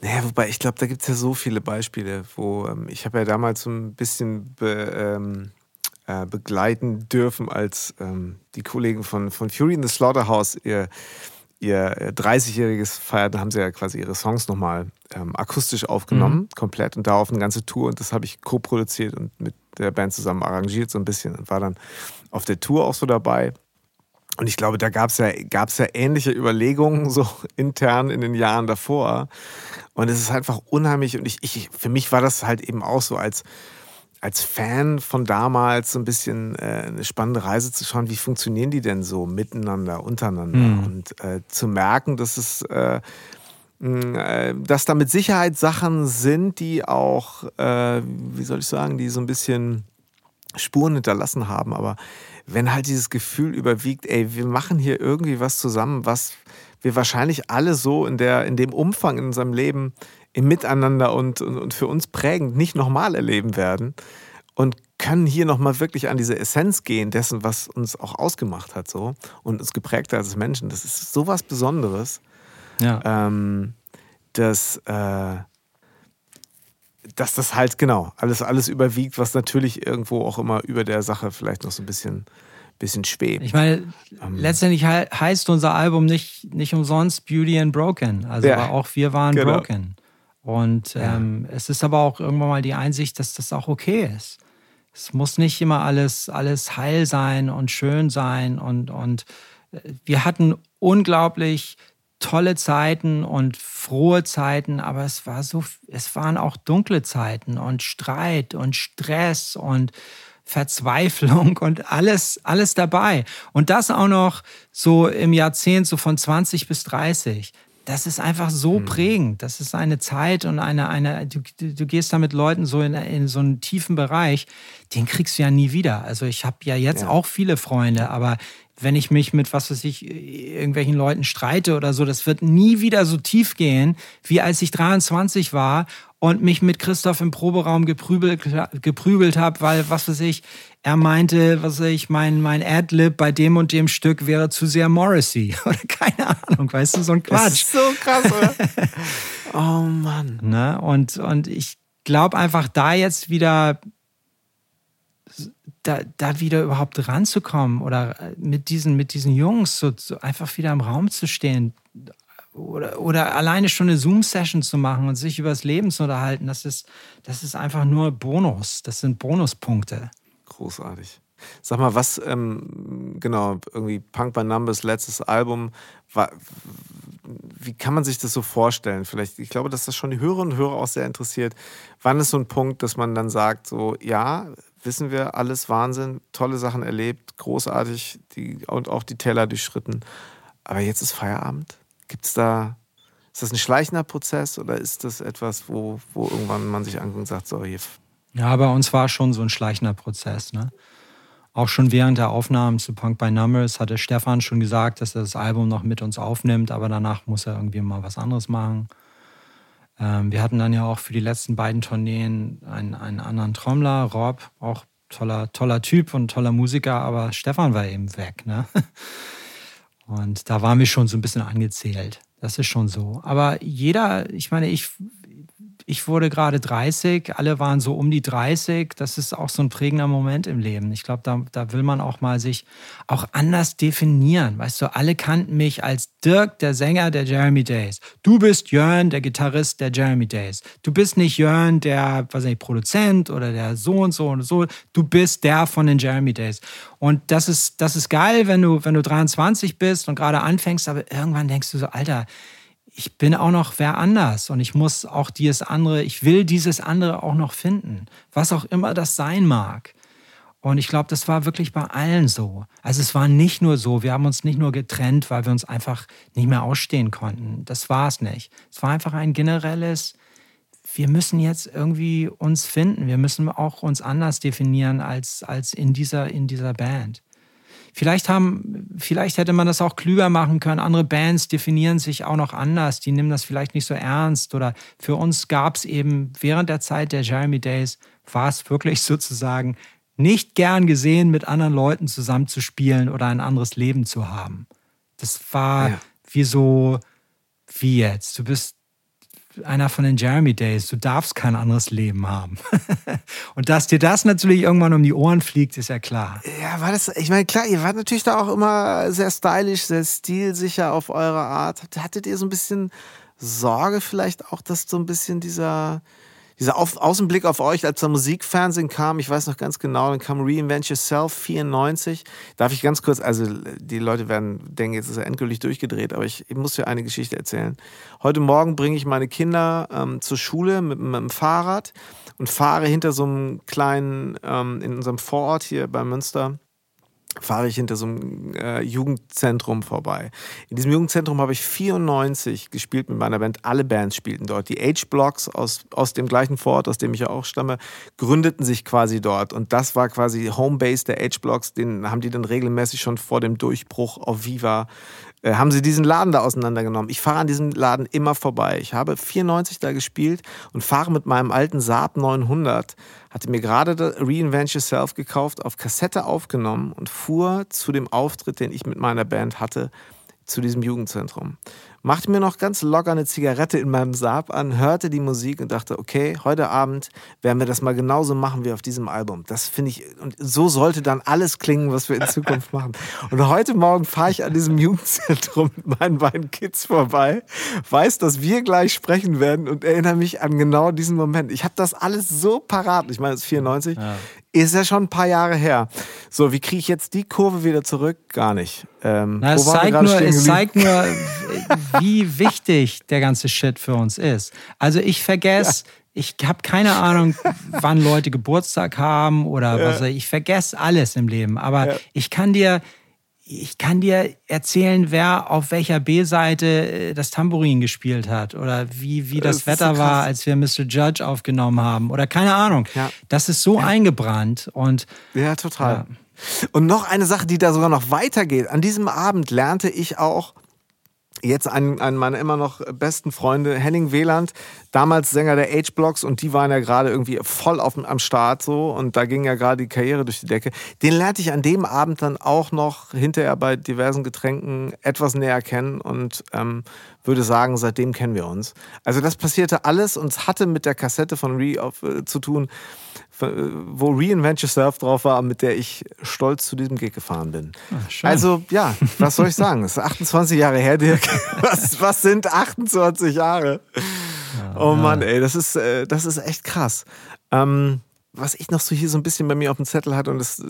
Naja, wobei ich glaube, da gibt es ja so viele Beispiele, wo ähm, ich habe ja damals so ein bisschen be, ähm, äh, begleiten dürfen, als ähm, die Kollegen von, von Fury in the Slaughterhouse ihr, ihr 30-jähriges feierten, haben sie ja quasi ihre Songs nochmal ähm, akustisch aufgenommen, mhm. komplett und darauf eine ganze Tour und das habe ich co-produziert und mit der Band zusammen arrangiert so ein bisschen und war dann auf der Tour auch so dabei. Und ich glaube, da gab es ja, gab's ja ähnliche Überlegungen so [LAUGHS] intern in den Jahren davor. Und es ist einfach unheimlich. Und ich, ich, für mich war das halt eben auch so als, als Fan von damals so ein bisschen äh, eine spannende Reise zu schauen, wie funktionieren die denn so miteinander, untereinander. Mhm. Und äh, zu merken, dass es äh, äh, dass da mit Sicherheit Sachen sind, die auch, äh, wie soll ich sagen, die so ein bisschen Spuren hinterlassen haben, aber wenn halt dieses Gefühl überwiegt, ey, wir machen hier irgendwie was zusammen, was wir wahrscheinlich alle so in, der, in dem Umfang in unserem Leben im Miteinander und, und, und für uns prägend nicht nochmal erleben werden und können hier nochmal wirklich an diese Essenz gehen dessen, was uns auch ausgemacht hat so und uns geprägt hat als Menschen. Das ist sowas Besonderes, ja. ähm, dass, äh, dass das halt genau alles, alles überwiegt, was natürlich irgendwo auch immer über der Sache vielleicht noch so ein bisschen, bisschen schwebt. Ich meine, ähm. letztendlich he heißt unser Album nicht, nicht umsonst Beauty and Broken. Also ja, auch wir waren genau. broken. Und ähm, ja. es ist aber auch irgendwann mal die Einsicht, dass das auch okay ist. Es muss nicht immer alles, alles heil sein und schön sein. Und, und äh, wir hatten unglaublich tolle Zeiten und frohe Zeiten, aber es war so, es waren auch dunkle Zeiten und Streit und Stress und Verzweiflung [LAUGHS] und alles, alles dabei. Und das auch noch so im Jahrzehnt, so von 20 bis 30 das ist einfach so mhm. prägend. Das ist eine Zeit und eine, eine du, du gehst da mit Leuten so in, in so einen tiefen Bereich, den kriegst du ja nie wieder. Also ich habe ja jetzt ja. auch viele Freunde, aber wenn ich mich mit, was weiß ich, irgendwelchen Leuten streite oder so, das wird nie wieder so tief gehen, wie als ich 23 war und mich mit Christoph im Proberaum geprügelt, geprügelt habe, weil, was weiß ich, er meinte, was weiß ich, mein, mein Adlib bei dem und dem Stück wäre zu sehr Morrissey. [LAUGHS] Oder keine Ahnung, weißt du, so ein Quatsch. Das ist so krass, oder? [LAUGHS] oh Mann. Ne? Und, und ich glaube einfach, da jetzt wieder da, da wieder überhaupt ranzukommen oder mit diesen, mit diesen Jungs so, so einfach wieder im Raum zu stehen oder, oder alleine schon eine Zoom-Session zu machen und sich über das Leben zu unterhalten, das ist, das ist einfach nur Bonus. Das sind Bonuspunkte. Großartig. Sag mal, was, ähm, genau, irgendwie Punk by Numbers, letztes Album, war, wie kann man sich das so vorstellen? Vielleicht, ich glaube, dass das schon die Hörerinnen und Hörer auch sehr interessiert. Wann ist so ein Punkt, dass man dann sagt, so, ja, wissen wir, alles Wahnsinn, tolle Sachen erlebt, großartig die, und auch die Teller durchschritten. Aber jetzt ist Feierabend. Gibt es da, ist das ein schleichender Prozess oder ist das etwas, wo, wo irgendwann man sich anguckt und sagt, so, hier. Ja, bei uns war schon so ein schleichender Prozess. Ne? Auch schon während der Aufnahmen zu Punk by Numbers hatte Stefan schon gesagt, dass er das Album noch mit uns aufnimmt, aber danach muss er irgendwie mal was anderes machen. Ähm, wir hatten dann ja auch für die letzten beiden Tourneen einen, einen anderen Trommler, Rob, auch toller, toller Typ und toller Musiker, aber Stefan war eben weg. Ne? [LAUGHS] Und da waren wir schon so ein bisschen angezählt. Das ist schon so. Aber jeder, ich meine, ich ich wurde gerade 30, alle waren so um die 30. Das ist auch so ein prägender Moment im Leben. Ich glaube, da, da will man auch mal sich auch anders definieren. Weißt du, alle kannten mich als Dirk, der Sänger der Jeremy Days. Du bist Jörn, der Gitarrist der Jeremy Days. Du bist nicht Jörn, der, was nicht, Produzent oder der so und so und so. Du bist der von den Jeremy Days. Und das ist, das ist geil, wenn du, wenn du 23 bist und gerade anfängst, aber irgendwann denkst du so, Alter, ich bin auch noch wer anders und ich muss auch dieses andere, ich will dieses andere auch noch finden, was auch immer das sein mag. Und ich glaube, das war wirklich bei allen so. Also es war nicht nur so, wir haben uns nicht nur getrennt, weil wir uns einfach nicht mehr ausstehen konnten. Das war es nicht. Es war einfach ein generelles, wir müssen jetzt irgendwie uns finden. Wir müssen auch uns anders definieren als, als in, dieser, in dieser Band. Vielleicht haben, vielleicht hätte man das auch klüger machen können. Andere Bands definieren sich auch noch anders. Die nehmen das vielleicht nicht so ernst. Oder für uns gab es eben während der Zeit der Jeremy Days war es wirklich [LAUGHS] sozusagen nicht gern gesehen, mit anderen Leuten zusammenzuspielen oder ein anderes Leben zu haben. Das war ja. wie so, wie jetzt? Du bist einer von den Jeremy Days. Du darfst kein anderes Leben haben. [LAUGHS] und dass dir das natürlich irgendwann um die Ohren fliegt, ist ja klar. Ja, war das, ich meine, klar, ihr wart natürlich da auch immer sehr stylisch, sehr stilsicher auf eure Art. Hattet ihr so ein bisschen Sorge vielleicht auch, dass so ein bisschen dieser, dieser auf Außenblick auf euch, als der Musikfernsehen kam, ich weiß noch ganz genau, dann kam Reinvent Yourself 94. Darf ich ganz kurz, also die Leute werden denken, jetzt ist er endgültig durchgedreht, aber ich, ich muss dir eine Geschichte erzählen. Heute Morgen bringe ich meine Kinder ähm, zur Schule mit, mit, dem Fahrrad und fahre hinter so einem kleinen, ähm, in unserem Vorort hier bei Münster, fahre ich hinter so einem äh, Jugendzentrum vorbei. In diesem Jugendzentrum habe ich 94 gespielt mit meiner Band. Alle Bands spielten dort. Die H-Blocks aus, aus dem gleichen Vorort, aus dem ich ja auch stamme, gründeten sich quasi dort. Und das war quasi Homebase der H-Blocks. Den haben die dann regelmäßig schon vor dem Durchbruch auf Viva haben sie diesen Laden da auseinandergenommen. Ich fahre an diesem Laden immer vorbei. Ich habe 94 da gespielt und fahre mit meinem alten Saab 900, hatte mir gerade Reinvent Yourself gekauft, auf Kassette aufgenommen und fuhr zu dem Auftritt, den ich mit meiner Band hatte, zu diesem Jugendzentrum. Machte mir noch ganz locker eine Zigarette in meinem Saab an, hörte die Musik und dachte, okay, heute Abend werden wir das mal genauso machen wie auf diesem Album. Das finde ich, und so sollte dann alles klingen, was wir in Zukunft [LAUGHS] machen. Und heute Morgen fahre ich an diesem Jugendzentrum mit meinen beiden Kids vorbei, weiß, dass wir gleich sprechen werden und erinnere mich an genau diesen Moment. Ich habe das alles so parat. Ich meine, es ist 94. Ja. Ist ja schon ein paar Jahre her. So, wie kriege ich jetzt die Kurve wieder zurück? Gar nicht. Ähm, Na, es, zeigt nur, es zeigt nur, wie wichtig der ganze Shit für uns ist. Also ich vergesse, ja. ich habe keine Ahnung, wann Leute Geburtstag haben oder ja. was. Ich vergesse alles im Leben. Aber ja. ich kann dir ich kann dir erzählen, wer auf welcher B-Seite äh, das Tambourin gespielt hat oder wie, wie das, das Wetter so war, als wir Mr. Judge aufgenommen haben oder keine Ahnung. Ja. Das ist so ja. eingebrannt und ja, total. Ja. Und noch eine Sache, die da sogar noch weitergeht. An diesem Abend lernte ich auch jetzt einen, einen meiner immer noch besten Freunde, Henning Wieland, damals Sänger der H-Blocks und die waren ja gerade irgendwie voll auf, am Start so und da ging ja gerade die Karriere durch die Decke. Den lernte ich an dem Abend dann auch noch hinterher bei diversen Getränken etwas näher kennen und ähm, würde sagen, seitdem kennen wir uns. Also das passierte alles und es hatte mit der Kassette von Re auf, äh, zu tun, wo Reinvent Yourself drauf war, mit der ich stolz zu diesem Gig gefahren bin. Ach, also ja, was soll ich sagen? Es ist 28 Jahre her, Dirk. [LAUGHS] Was, was sind 28 Jahre? Ja, oh Mann, ey, das ist, äh, das ist echt krass. Ähm, was ich noch so hier so ein bisschen bei mir auf dem Zettel hatte und das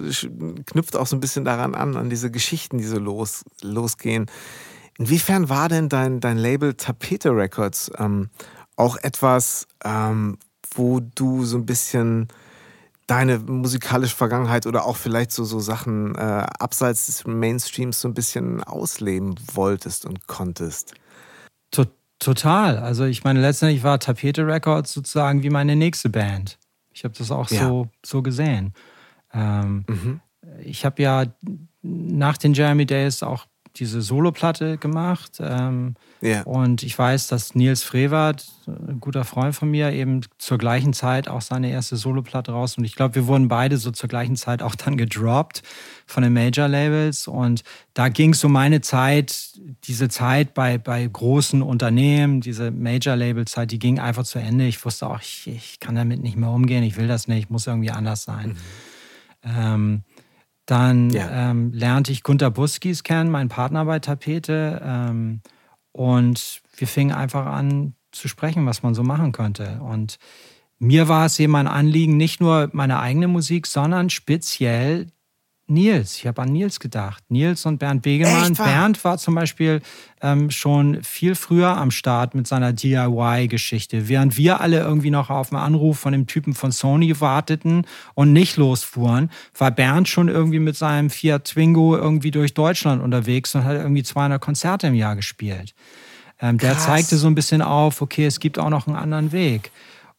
knüpft auch so ein bisschen daran an, an diese Geschichten, die so los, losgehen. Inwiefern war denn dein, dein Label Tapete Records ähm, auch etwas, ähm, wo du so ein bisschen deine musikalische Vergangenheit oder auch vielleicht so, so Sachen äh, abseits des Mainstreams so ein bisschen ausleben wolltest und konntest? Total. Also ich meine, letztendlich war Tapete Records sozusagen wie meine nächste Band. Ich habe das auch ja. so, so gesehen. Ähm, mhm. Ich habe ja nach den Jeremy Days auch diese Soloplatte gemacht. Ähm, yeah. Und ich weiß, dass Nils Frevert, ein guter Freund von mir, eben zur gleichen Zeit auch seine erste Soloplatte raus. Und ich glaube, wir wurden beide so zur gleichen Zeit auch dann gedroppt von den Major-Labels. Und da ging um meine Zeit, diese Zeit bei, bei großen Unternehmen, diese Major-Label-Zeit, die ging einfach zu Ende. Ich wusste auch, ich, ich kann damit nicht mehr umgehen, ich will das nicht, muss irgendwie anders sein. Mhm. Ähm, dann ja. ähm, lernte ich Gunter Buskis kennen, meinen Partner bei Tapete. Ähm, und wir fingen einfach an zu sprechen, was man so machen könnte. Und mir war es eben ein Anliegen, nicht nur meine eigene Musik, sondern speziell Nils. Ich habe an Nils gedacht. Nils und Bernd Begemann. Bernd war zum Beispiel ähm, schon viel früher am Start mit seiner DIY-Geschichte. Während wir alle irgendwie noch auf einen Anruf von dem Typen von Sony warteten und nicht losfuhren, war Bernd schon irgendwie mit seinem Fiat Twingo irgendwie durch Deutschland unterwegs und hat irgendwie 200 Konzerte im Jahr gespielt. Ähm, der zeigte so ein bisschen auf, okay, es gibt auch noch einen anderen Weg.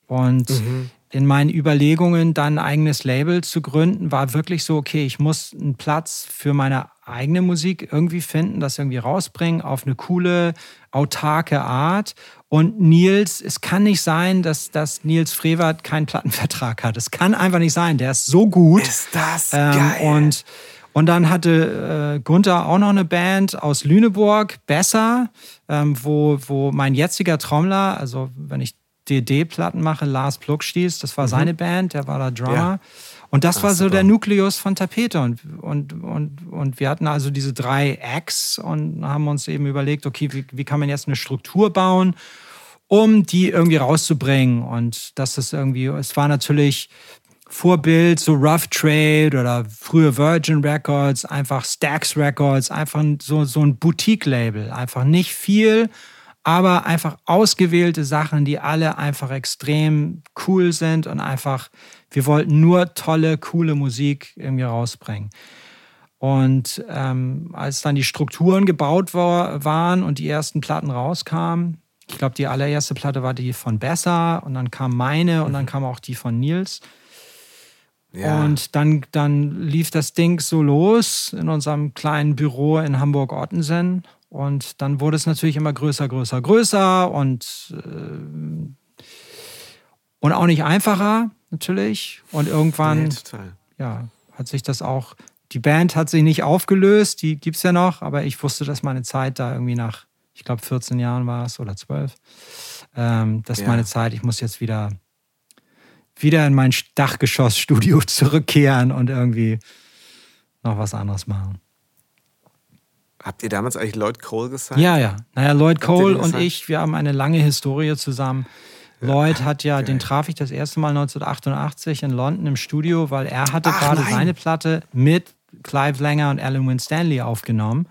Und mhm in meinen Überlegungen, dann ein eigenes Label zu gründen, war wirklich so, okay, ich muss einen Platz für meine eigene Musik irgendwie finden, das irgendwie rausbringen auf eine coole, autarke Art. Und Nils, es kann nicht sein, dass, dass Nils Frevert keinen Plattenvertrag hat. Es kann einfach nicht sein. Der ist so gut. Ist das ähm, geil. Und, und dann hatte äh, Gunther auch noch eine Band aus Lüneburg, Besser, ähm, wo, wo mein jetziger Trommler, also wenn ich DD-Platten mache, Lars Pluckstieß, das war mhm. seine Band, der war da Drummer. Ja. Und das Ach, war so super. der Nukleus von Tapete. Und, und, und, und wir hatten also diese drei Acts und haben uns eben überlegt, okay, wie, wie kann man jetzt eine Struktur bauen, um die irgendwie rauszubringen. Und das ist irgendwie, es war natürlich Vorbild, so Rough Trade oder frühe Virgin Records, einfach Stax Records, einfach so, so ein Boutique-Label. Einfach nicht viel aber einfach ausgewählte Sachen, die alle einfach extrem cool sind und einfach, wir wollten nur tolle, coole Musik irgendwie rausbringen. Und ähm, als dann die Strukturen gebaut war, waren und die ersten Platten rauskamen, ich glaube, die allererste Platte war die von Besser und dann kam meine und dann mhm. kam auch die von Nils. Ja. Und dann, dann lief das Ding so los in unserem kleinen Büro in Hamburg-Ottensen. Und dann wurde es natürlich immer größer, größer, größer und, äh, und auch nicht einfacher, natürlich. Und irgendwann nee, ja, hat sich das auch, die Band hat sich nicht aufgelöst, die gibt es ja noch, aber ich wusste, dass meine Zeit da irgendwie nach Ich glaube, 14 Jahren war es oder 12. Ähm, das ist Ja. meine Zeit. Ich muss jetzt wieder, wieder in mein Dachgeschossstudio [LAUGHS] zurückkehren und irgendwie noch was anderes machen. Habt ihr damals eigentlich Lloyd Cole gesagt? Ja, ja. Naja, Lloyd Habt Cole und ich, wir haben eine lange Historie zusammen. Lloyd hat ja, geil. den traf ich das erste Mal 1988 in London im Studio, weil er hatte Ach, gerade nein. seine Platte mit Clive Langer und Alan Winstanley aufgenommen,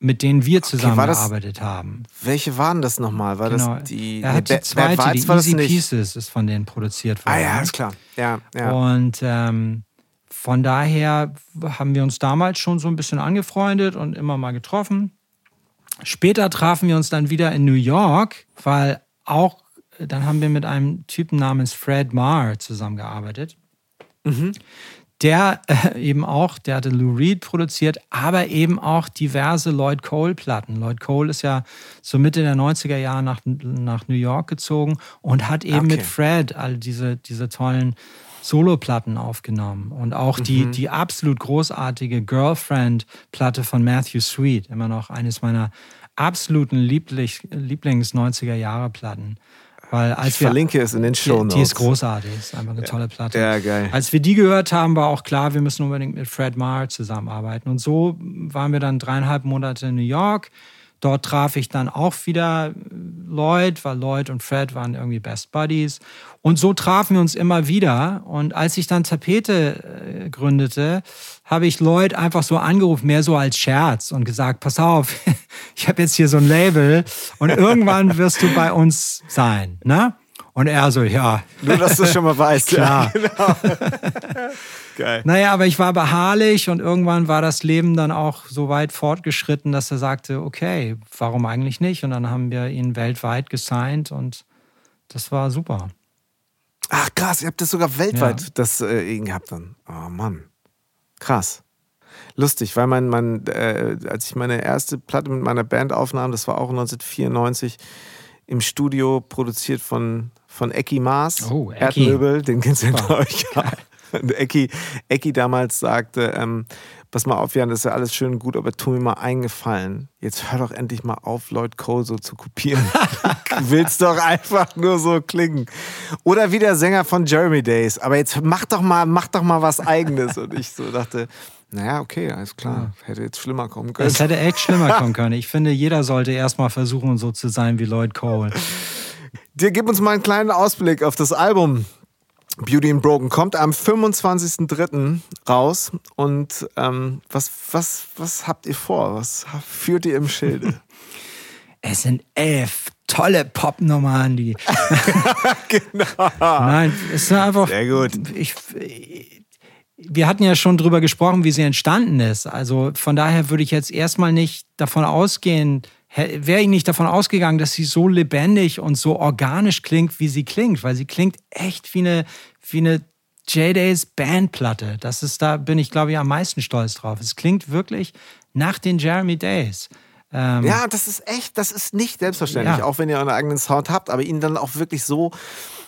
mit denen wir zusammengearbeitet haben. Welche waren das nochmal? War Genau. das die. er hat die zweite, Bad die Easy? Pieces, ist von denen produziert worden. Ah ja, ist klar. Ja, ja. Und ähm, von daher haben wir uns damals schon so ein bisschen angefreundet und immer mal getroffen. Später trafen wir uns dann wieder in New York, weil auch dann haben wir mit einem Typen namens Fred Marr zusammengearbeitet. Der äh, eben auch, der hatte Lou Reed produziert, aber eben auch diverse Lloyd Cole-Platten. Lloyd Cole ist ja so Mitte der 90er Jahre nach, nach New York gezogen und hat eben Okay. mit Fred all diese, diese tollen Soloplatten aufgenommen. Und auch die, die absolut großartige Girlfriend-Platte von Matthew Sweet, immer noch eines meiner absoluten Lieblich, Lieblings-90er-Jahre-Platten. Weil als Ich wir, verlinke es in den die, Shownotes. die ist großartig, ist einfach eine tolle Platte. Ja, geil. Als wir die gehört haben, war auch klar, wir müssen unbedingt mit Fred Marr zusammenarbeiten. Und so waren wir dann dreieinhalb Monate in New York. Dort traf ich dann auch wieder Lloyd, weil Lloyd und Fred waren irgendwie Best Buddies. Und so trafen wir uns immer wieder. Und als ich dann Tapete äh, gründete, habe ich Lloyd einfach so angerufen, mehr so als Scherz und gesagt, pass auf, [LAUGHS] ich habe jetzt hier so ein Label und [LAUGHS] irgendwann wirst du bei uns sein. Ne? Und er so, ja, Nur, dass du schon mal weißt. [LAUGHS] Klar. Ja, genau. Geil. Naja, aber ich war beharrlich und irgendwann war das Leben dann auch so weit fortgeschritten, dass er sagte, okay, warum eigentlich nicht? Und dann haben wir ihn weltweit gesigned und das war super. Ach krass, ihr habt das sogar weltweit Ja. das äh, ihn gehabt dann. Oh Mann. Krass. Lustig, weil mein, mein äh, als ich meine erste Platte mit meiner Band aufnahm, das war auch 1994 im Studio produziert von, von Ecki Maas. Oh, Ecki. Erdmöbel, den kennst du glaube ich. Ja. [LAUGHS] Ecki, Ecki damals sagte, ähm, pass mal auf, Jan, das ist ja alles schön und gut, aber tu mir mal eingefallen. Jetzt hör doch endlich mal auf, Lloyd Cole so zu kopieren. Du [LAUGHS] willst doch einfach nur so klingen. Oder wie der Sänger von Jeremy Days. Aber jetzt mach doch mal, mach doch mal was Eigenes. Und ich so dachte, naja, okay, alles klar. Hätte jetzt schlimmer kommen können. Es hätte echt schlimmer [LAUGHS] kommen können. Ich finde, jeder sollte erstmal versuchen, so zu sein wie Lloyd Cole. Dir gib uns mal einen kleinen Ausblick auf das Album. Beauty and Broken kommt am 25.03. raus. Und ähm, was, was, was habt ihr vor? Was führt ihr im Schilde? [LAUGHS] Es sind elf tolle Popnummern, die. [LAUGHS] genau. Nein, es ist einfach. Sehr gut. Ich, wir hatten ja schon drüber gesprochen, wie sie entstanden ist. Also von daher würde ich jetzt erstmal nicht davon ausgehen, wäre ich nicht davon ausgegangen, dass sie so lebendig und so organisch klingt, wie sie klingt, weil sie klingt echt wie eine, wie eine J-Days Bandplatte. Das ist, da bin ich, glaube ich, am meisten stolz drauf. Es klingt wirklich nach den Jeremy Days. Ähm, Ja, das ist echt, das ist nicht selbstverständlich, Ja. auch wenn ihr euren eigenen Sound habt, aber ihn dann auch wirklich so,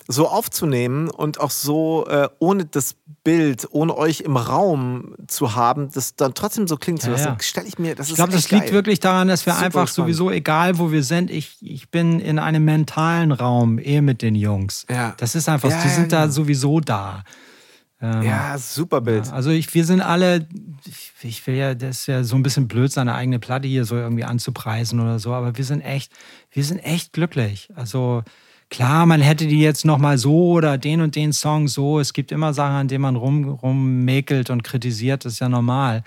so aufzunehmen und auch so äh, ohne das Bild, ohne euch im Raum zu haben, das dann trotzdem so klingt. Ja, so, ja. das stelle ich mir, das Ich glaube, das liegt geil. wirklich daran, dass wir Super einfach spannend. sowieso, egal wo wir sind, ich, ich bin in einem mentalen Raum eh mit den Jungs. Ja. Das ist einfach, Ja, die ja, sind da sowieso da. Ja, super Bild. Also ich, wir sind alle, ich, ich will ja, das ist ja so ein bisschen blöd, seine eigene Platte hier so irgendwie anzupreisen oder so, aber wir sind echt, wir sind echt glücklich. Also klar, man hätte die jetzt nochmal so oder den und den Song so. Es gibt immer Sachen, an denen man rum, rummäkelt und kritisiert, das ist ja normal.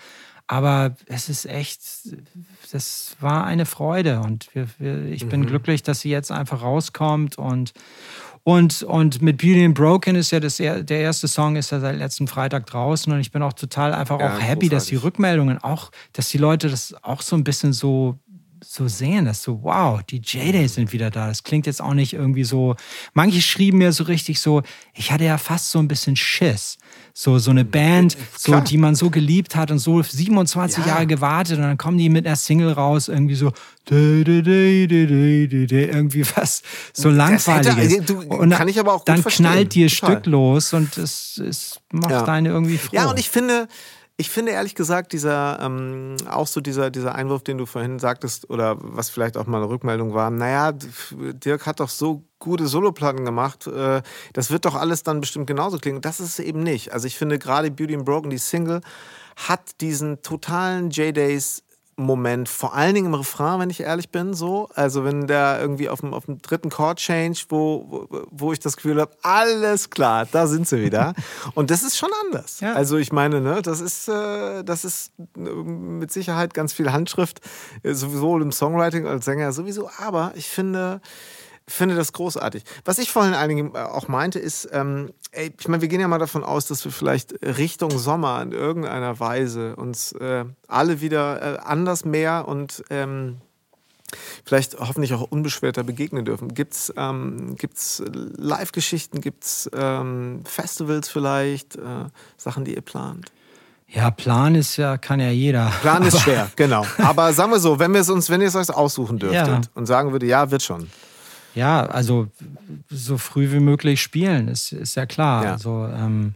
Aber es ist echt, das war eine Freude und wir, wir, ich bin glücklich, dass sie jetzt einfach rauskommt und und, und mit Beauty and Broken ist ja das, er- der erste Song ist ja seit letzten Freitag draußen und ich bin auch total einfach Ja, auch happy, dass die großartig. Rückmeldungen auch, dass die Leute das auch so ein bisschen so so sehen, dass so, wow, die J-Days sind wieder da. Das klingt jetzt auch nicht irgendwie so. Manche schrieben mir so richtig so, ich hatte ja fast so ein bisschen Schiss. So, so eine Band, so, Klar. die man so geliebt hat und so 27 Ja. Jahre gewartet und dann kommen die mit einer Single raus, irgendwie so, irgendwie was so langweiliges. hätte- du, und kann ich aber auch dann verstehen. knallt dir. Stück los und es, es macht Ja. einen irgendwie froh. Ja, und ich finde, Ich finde ehrlich gesagt, dieser, ähm, auch so dieser, dieser Einwurf, den du vorhin sagtest, oder was vielleicht auch mal eine Rückmeldung war, naja, Dirk hat doch so gute Soloplatten gemacht, äh, das wird doch alles dann bestimmt genauso klingen. Das ist es eben nicht. Also ich finde gerade Beauty and Broken, die Single, hat diesen totalen J-Days Moment, vor allen Dingen im Refrain, wenn ich ehrlich bin, so. Also wenn der irgendwie auf dem, auf dem dritten Chord Change, wo, wo, wo ich das Gefühl habe, alles klar, da sind sie wieder. [LAUGHS] Und das ist schon anders. Ja. Also ich meine, ne, das ist, äh, das ist äh, mit Sicherheit ganz viel Handschrift, äh, sowohl im Songwriting als Sänger sowieso. Aber ich finde, finde das großartig. Was ich vorhin einigen äh, auch meinte, ist, ähm, ey, ich meine, wir gehen ja mal davon aus, dass wir vielleicht Richtung Sommer in irgendeiner Weise uns äh, alle wieder äh, anders mehr und ähm, vielleicht hoffentlich auch unbeschwerter begegnen dürfen. Gibt es ähm, gibt's Live-Geschichten, gibt es ähm, Festivals vielleicht, äh, Sachen, die ihr plant? Ja, Plan ist ja, kann ja jeder. Plan ist schwer, genau. Aber sagen wir so, wenn wir es uns, wenn ihr es euch aussuchen dürftet ja. und sagen würde, ja, wird schon. Ja, also so früh wie möglich spielen, ist, ist ja klar. Ja. Also ähm,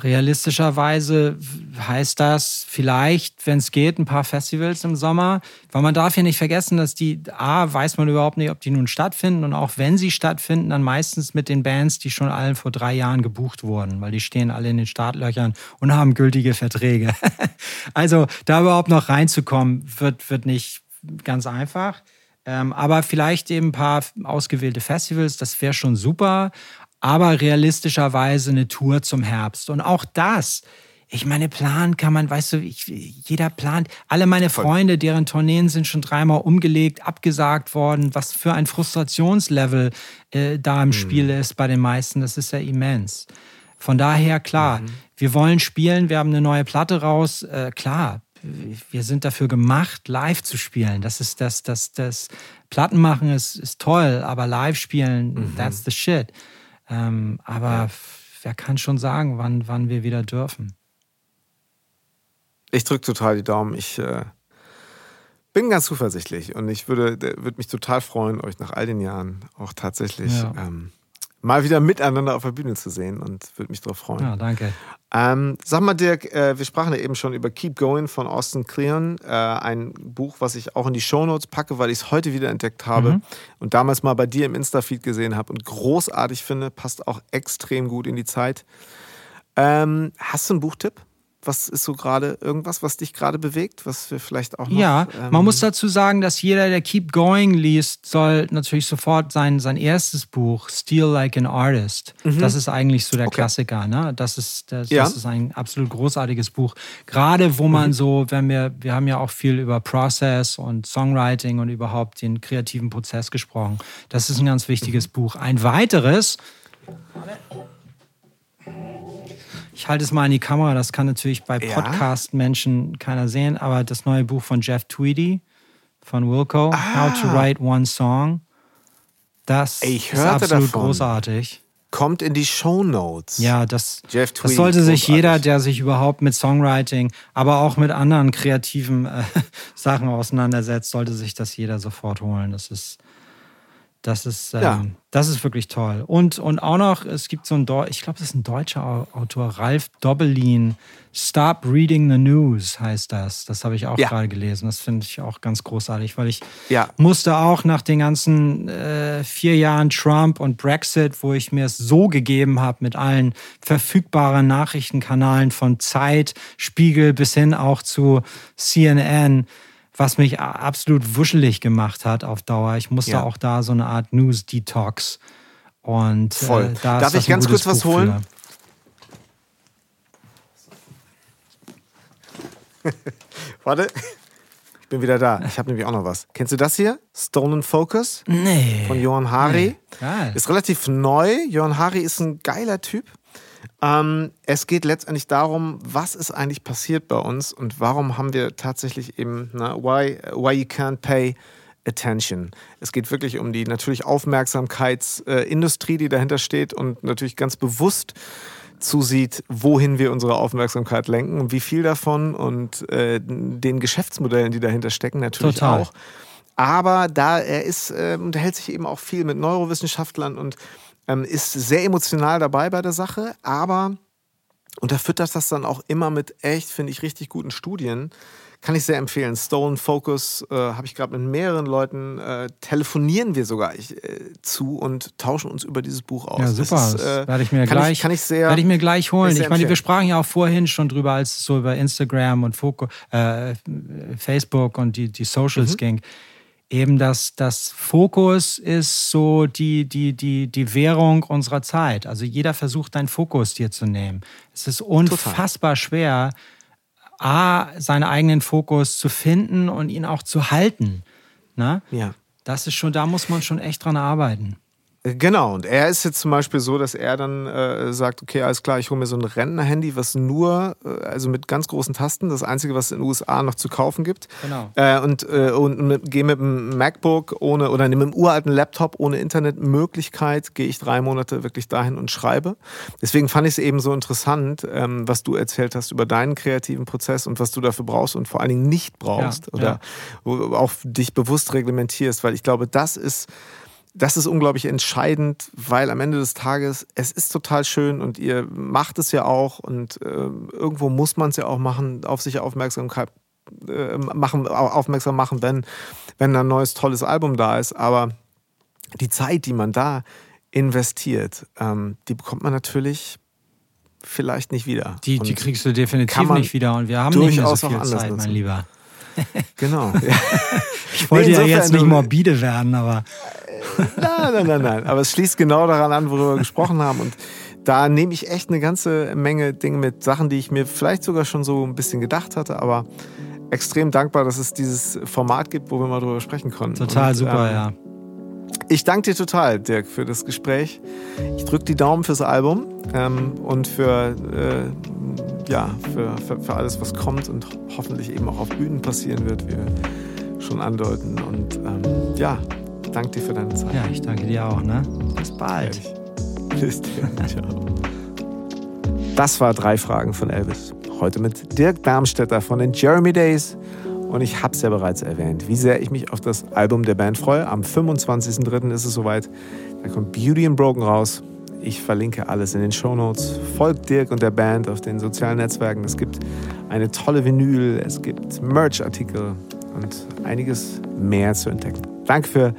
realistischerweise heißt das vielleicht, wenn es geht, ein paar Festivals im Sommer. Weil man darf ja nicht vergessen, dass die, A, weiß man überhaupt nicht, ob die nun stattfinden. Und auch wenn sie stattfinden, dann meistens mit den Bands, die schon allen vor drei Jahren gebucht wurden. Weil die stehen alle in den Startlöchern und haben gültige Verträge. [LAUGHS] also da überhaupt noch reinzukommen, wird, wird nicht ganz einfach. Ähm, aber vielleicht eben ein paar ausgewählte Festivals, das wäre schon super. Aber realistischerweise eine Tour zum Herbst. Und auch das, ich meine, planen kann man, weißt du, ich, jeder plant. Alle meine Freunde, deren Tourneen sind schon dreimal umgelegt, abgesagt worden. Was für ein Frustrationslevel äh, da im mhm. Spiel ist bei den meisten, das ist ja immens. Von daher, klar, mhm. wir wollen spielen, wir haben eine neue Platte raus. Äh, klar, wir sind dafür gemacht, live zu spielen. Das ist das, das, das Platten machen ist, ist toll, aber live spielen, mhm. that's the shit. Ähm, aber ja. wer kann schon sagen, wann, wann wir wieder dürfen? Ich drücke total die Daumen. Ich äh, bin ganz zuversichtlich und ich würde, würde mich total freuen, euch nach all den Jahren auch tatsächlich ja. ähm, mal wieder miteinander auf der Bühne zu sehen und würde mich darauf freuen. Ja, danke. Ähm, sag mal, Dirk, äh, wir sprachen ja eben schon über Keep Going von Austin Kleon, äh, ein Buch, was ich auch in die Shownotes packe, weil ich es heute wieder entdeckt habe mhm. und damals mal bei dir im Insta-Feed gesehen habe und großartig finde, passt auch extrem gut in die Zeit. Ähm, hast du einen Buchtipp? Was ist so gerade irgendwas, was dich gerade bewegt, was wir vielleicht auch noch. Ja, ähm man muss dazu sagen, dass jeder, der Keep Going liest, soll natürlich sofort sein, sein erstes Buch, Steal Like an Artist. Mhm. Das ist eigentlich so der okay. Klassiker. Ne? Das, ist, das, ja. das, ist ein absolut großartiges Buch. Gerade wo man mhm. so, wenn wir, wir haben ja auch viel über Process und Songwriting und überhaupt den kreativen Prozess gesprochen. Das ist ein ganz wichtiges mhm. Buch. Ein weiteres. Ich halte es mal in die Kamera, das kann natürlich bei Podcast-Menschen keiner sehen, aber das neue Buch von Jeff Tweedy von Wilco, ah. How to Write One Song, das ich ist absolut davon. großartig. Kommt in die Show Notes. Ja, das, Jeff Tweedy, das sollte sich großartig. jeder, der sich überhaupt mit Songwriting, aber auch mit anderen kreativen äh, [LAUGHS] Sachen auseinandersetzt, sollte sich das jeder sofort holen. Das ist das ist, ähm, ja. das ist wirklich toll. Und, und auch noch, es gibt so ein, Deu ich glaube, das ist ein deutscher Autor, Ralf Dobbelin. Stop Reading the News heißt das. Das habe ich auch ja. gerade gelesen. Das finde ich auch ganz großartig, weil ich ja. musste auch nach den ganzen äh, vier Jahren Trump und Brexit, wo ich mir es so gegeben habe mit allen verfügbaren Nachrichtenkanalen von Zeit, Spiegel bis hin auch zu CNN, was mich absolut wuschelig gemacht hat auf Dauer. Ich musste ja. auch da so eine Art News-Detox. Und äh, Voll. Äh, da Darf ich ganz kurz was holen? [LAUGHS] Warte, ich bin wieder da. Ich habe nämlich auch noch was. Kennst du das hier? Stolen Focus? Nee. Von Johann Hari. Nee. Ist relativ neu. Johann Hari ist ein geiler Typ. Ähm, es geht letztendlich darum, was ist eigentlich passiert bei uns und warum haben wir tatsächlich eben, na, why, why you can't pay attention. Es geht wirklich um die natürlich Aufmerksamkeitsindustrie, die dahinter steht und natürlich ganz bewusst zusieht, wohin wir unsere Aufmerksamkeit lenken und wie viel davon und äh, den Geschäftsmodellen, die dahinter stecken, natürlich Total. auch. Aber da er ist, äh, unterhält sich eben auch viel mit Neurowissenschaftlern und ähm, ist sehr emotional dabei bei der Sache, aber unterfüttert das dann auch immer mit echt, finde ich, richtig guten Studien. Kann ich sehr empfehlen. Stone Focus äh, habe ich gerade mit mehreren Leuten, äh, telefonieren wir sogar ich, äh, zu und tauschen uns über dieses Buch aus. Ja, super. Das, ist, werde ich mir gleich, ich, kann ich sehr, werde ich mir gleich holen. Ich meine, empfehlen. wir sprachen ja auch vorhin schon drüber, als es so über Instagram und Foco, äh, Facebook und die, die Socials mhm. ging eben das, das Fokus ist so die, die, die, die Währung unserer Zeit. Also jeder versucht, deinen Fokus dir zu nehmen. Es ist unfassbar Total. schwer, A, seinen eigenen Fokus zu finden und ihn auch zu halten. Ne? Ja. Das ist schon, da muss man schon echt dran arbeiten. Genau, und er ist jetzt zum Beispiel so, dass er dann äh, sagt, okay, alles klar, ich hole mir so ein Rentner-Handy, was nur, äh, also mit ganz großen Tasten, das einzige, was es in den USA noch zu kaufen gibt. Genau. Äh, und äh, und mit, gehe mit einem MacBook ohne, oder mit einem uralten Laptop ohne Internetmöglichkeit, gehe ich drei Monate wirklich dahin und schreibe. Deswegen fand ich es eben so interessant, ähm, was du erzählt hast über deinen kreativen Prozess und was du dafür brauchst und vor allen Dingen nicht brauchst ja, oder ja. auch dich bewusst reglementierst, weil ich glaube, das ist das ist unglaublich entscheidend, weil am Ende des Tages, es ist total schön und ihr macht es ja auch und äh, irgendwo muss man es ja auch machen, auf sich Aufmerksamkeit äh, machen, aufmerksam machen, wenn, wenn ein neues tolles Album da ist. Aber die Zeit, die man da investiert, ähm, die bekommt man natürlich vielleicht nicht wieder. Die, die kriegst du definitiv nicht wieder und wir haben nicht mehr so viel Zeit, mein Lieber. Genau. [LAUGHS] Ja. Ich wollte nee, ja jetzt nicht morbide werden, aber. Nein, nein, nein, nein. Aber es schließt genau daran an, worüber wir gesprochen haben. Und da nehme ich echt eine ganze Menge Dinge mit, Sachen, die ich mir vielleicht sogar schon so ein bisschen gedacht hatte, aber extrem dankbar, dass es dieses Format gibt, wo wir mal drüber sprechen konnten. Total Und, super, ähm, ja. Ich danke dir total, Dirk, für das Gespräch. Ich drücke die Daumen fürs Album ähm, und für, äh, ja, für, für, für, alles, was kommt und hoffentlich eben auch auf Bühnen passieren wird, wie wir schon andeuten. Und ähm, ja, danke dir für deine Zeit. Ja, ich danke dir auch. Ne? Bis bald. Bis dann. [LAUGHS] Ciao. Das war drei Fragen von Elvis. Heute mit Dirk Darmstädter von den Jeremy Days. Und ich habe es ja bereits erwähnt, wie sehr ich mich auf das Album der Band freue. Am 25.03. ist es soweit. Da kommt Beauty and Broken raus. Ich verlinke alles in den Show Notes. Folgt Dirk und der Band auf den sozialen Netzwerken. Es gibt eine tolle Vinyl, es gibt Merch-Artikel und einiges mehr zu entdecken. Danke für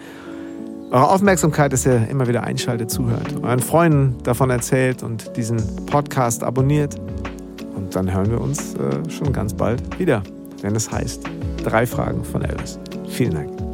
eure Aufmerksamkeit, dass ihr immer wieder einschaltet, zuhört, euren Freunden davon erzählt und diesen Podcast abonniert. Und dann hören wir uns äh, schon ganz bald wieder, wenn es heißt Drei Fragen von Elvis. Vielen Dank.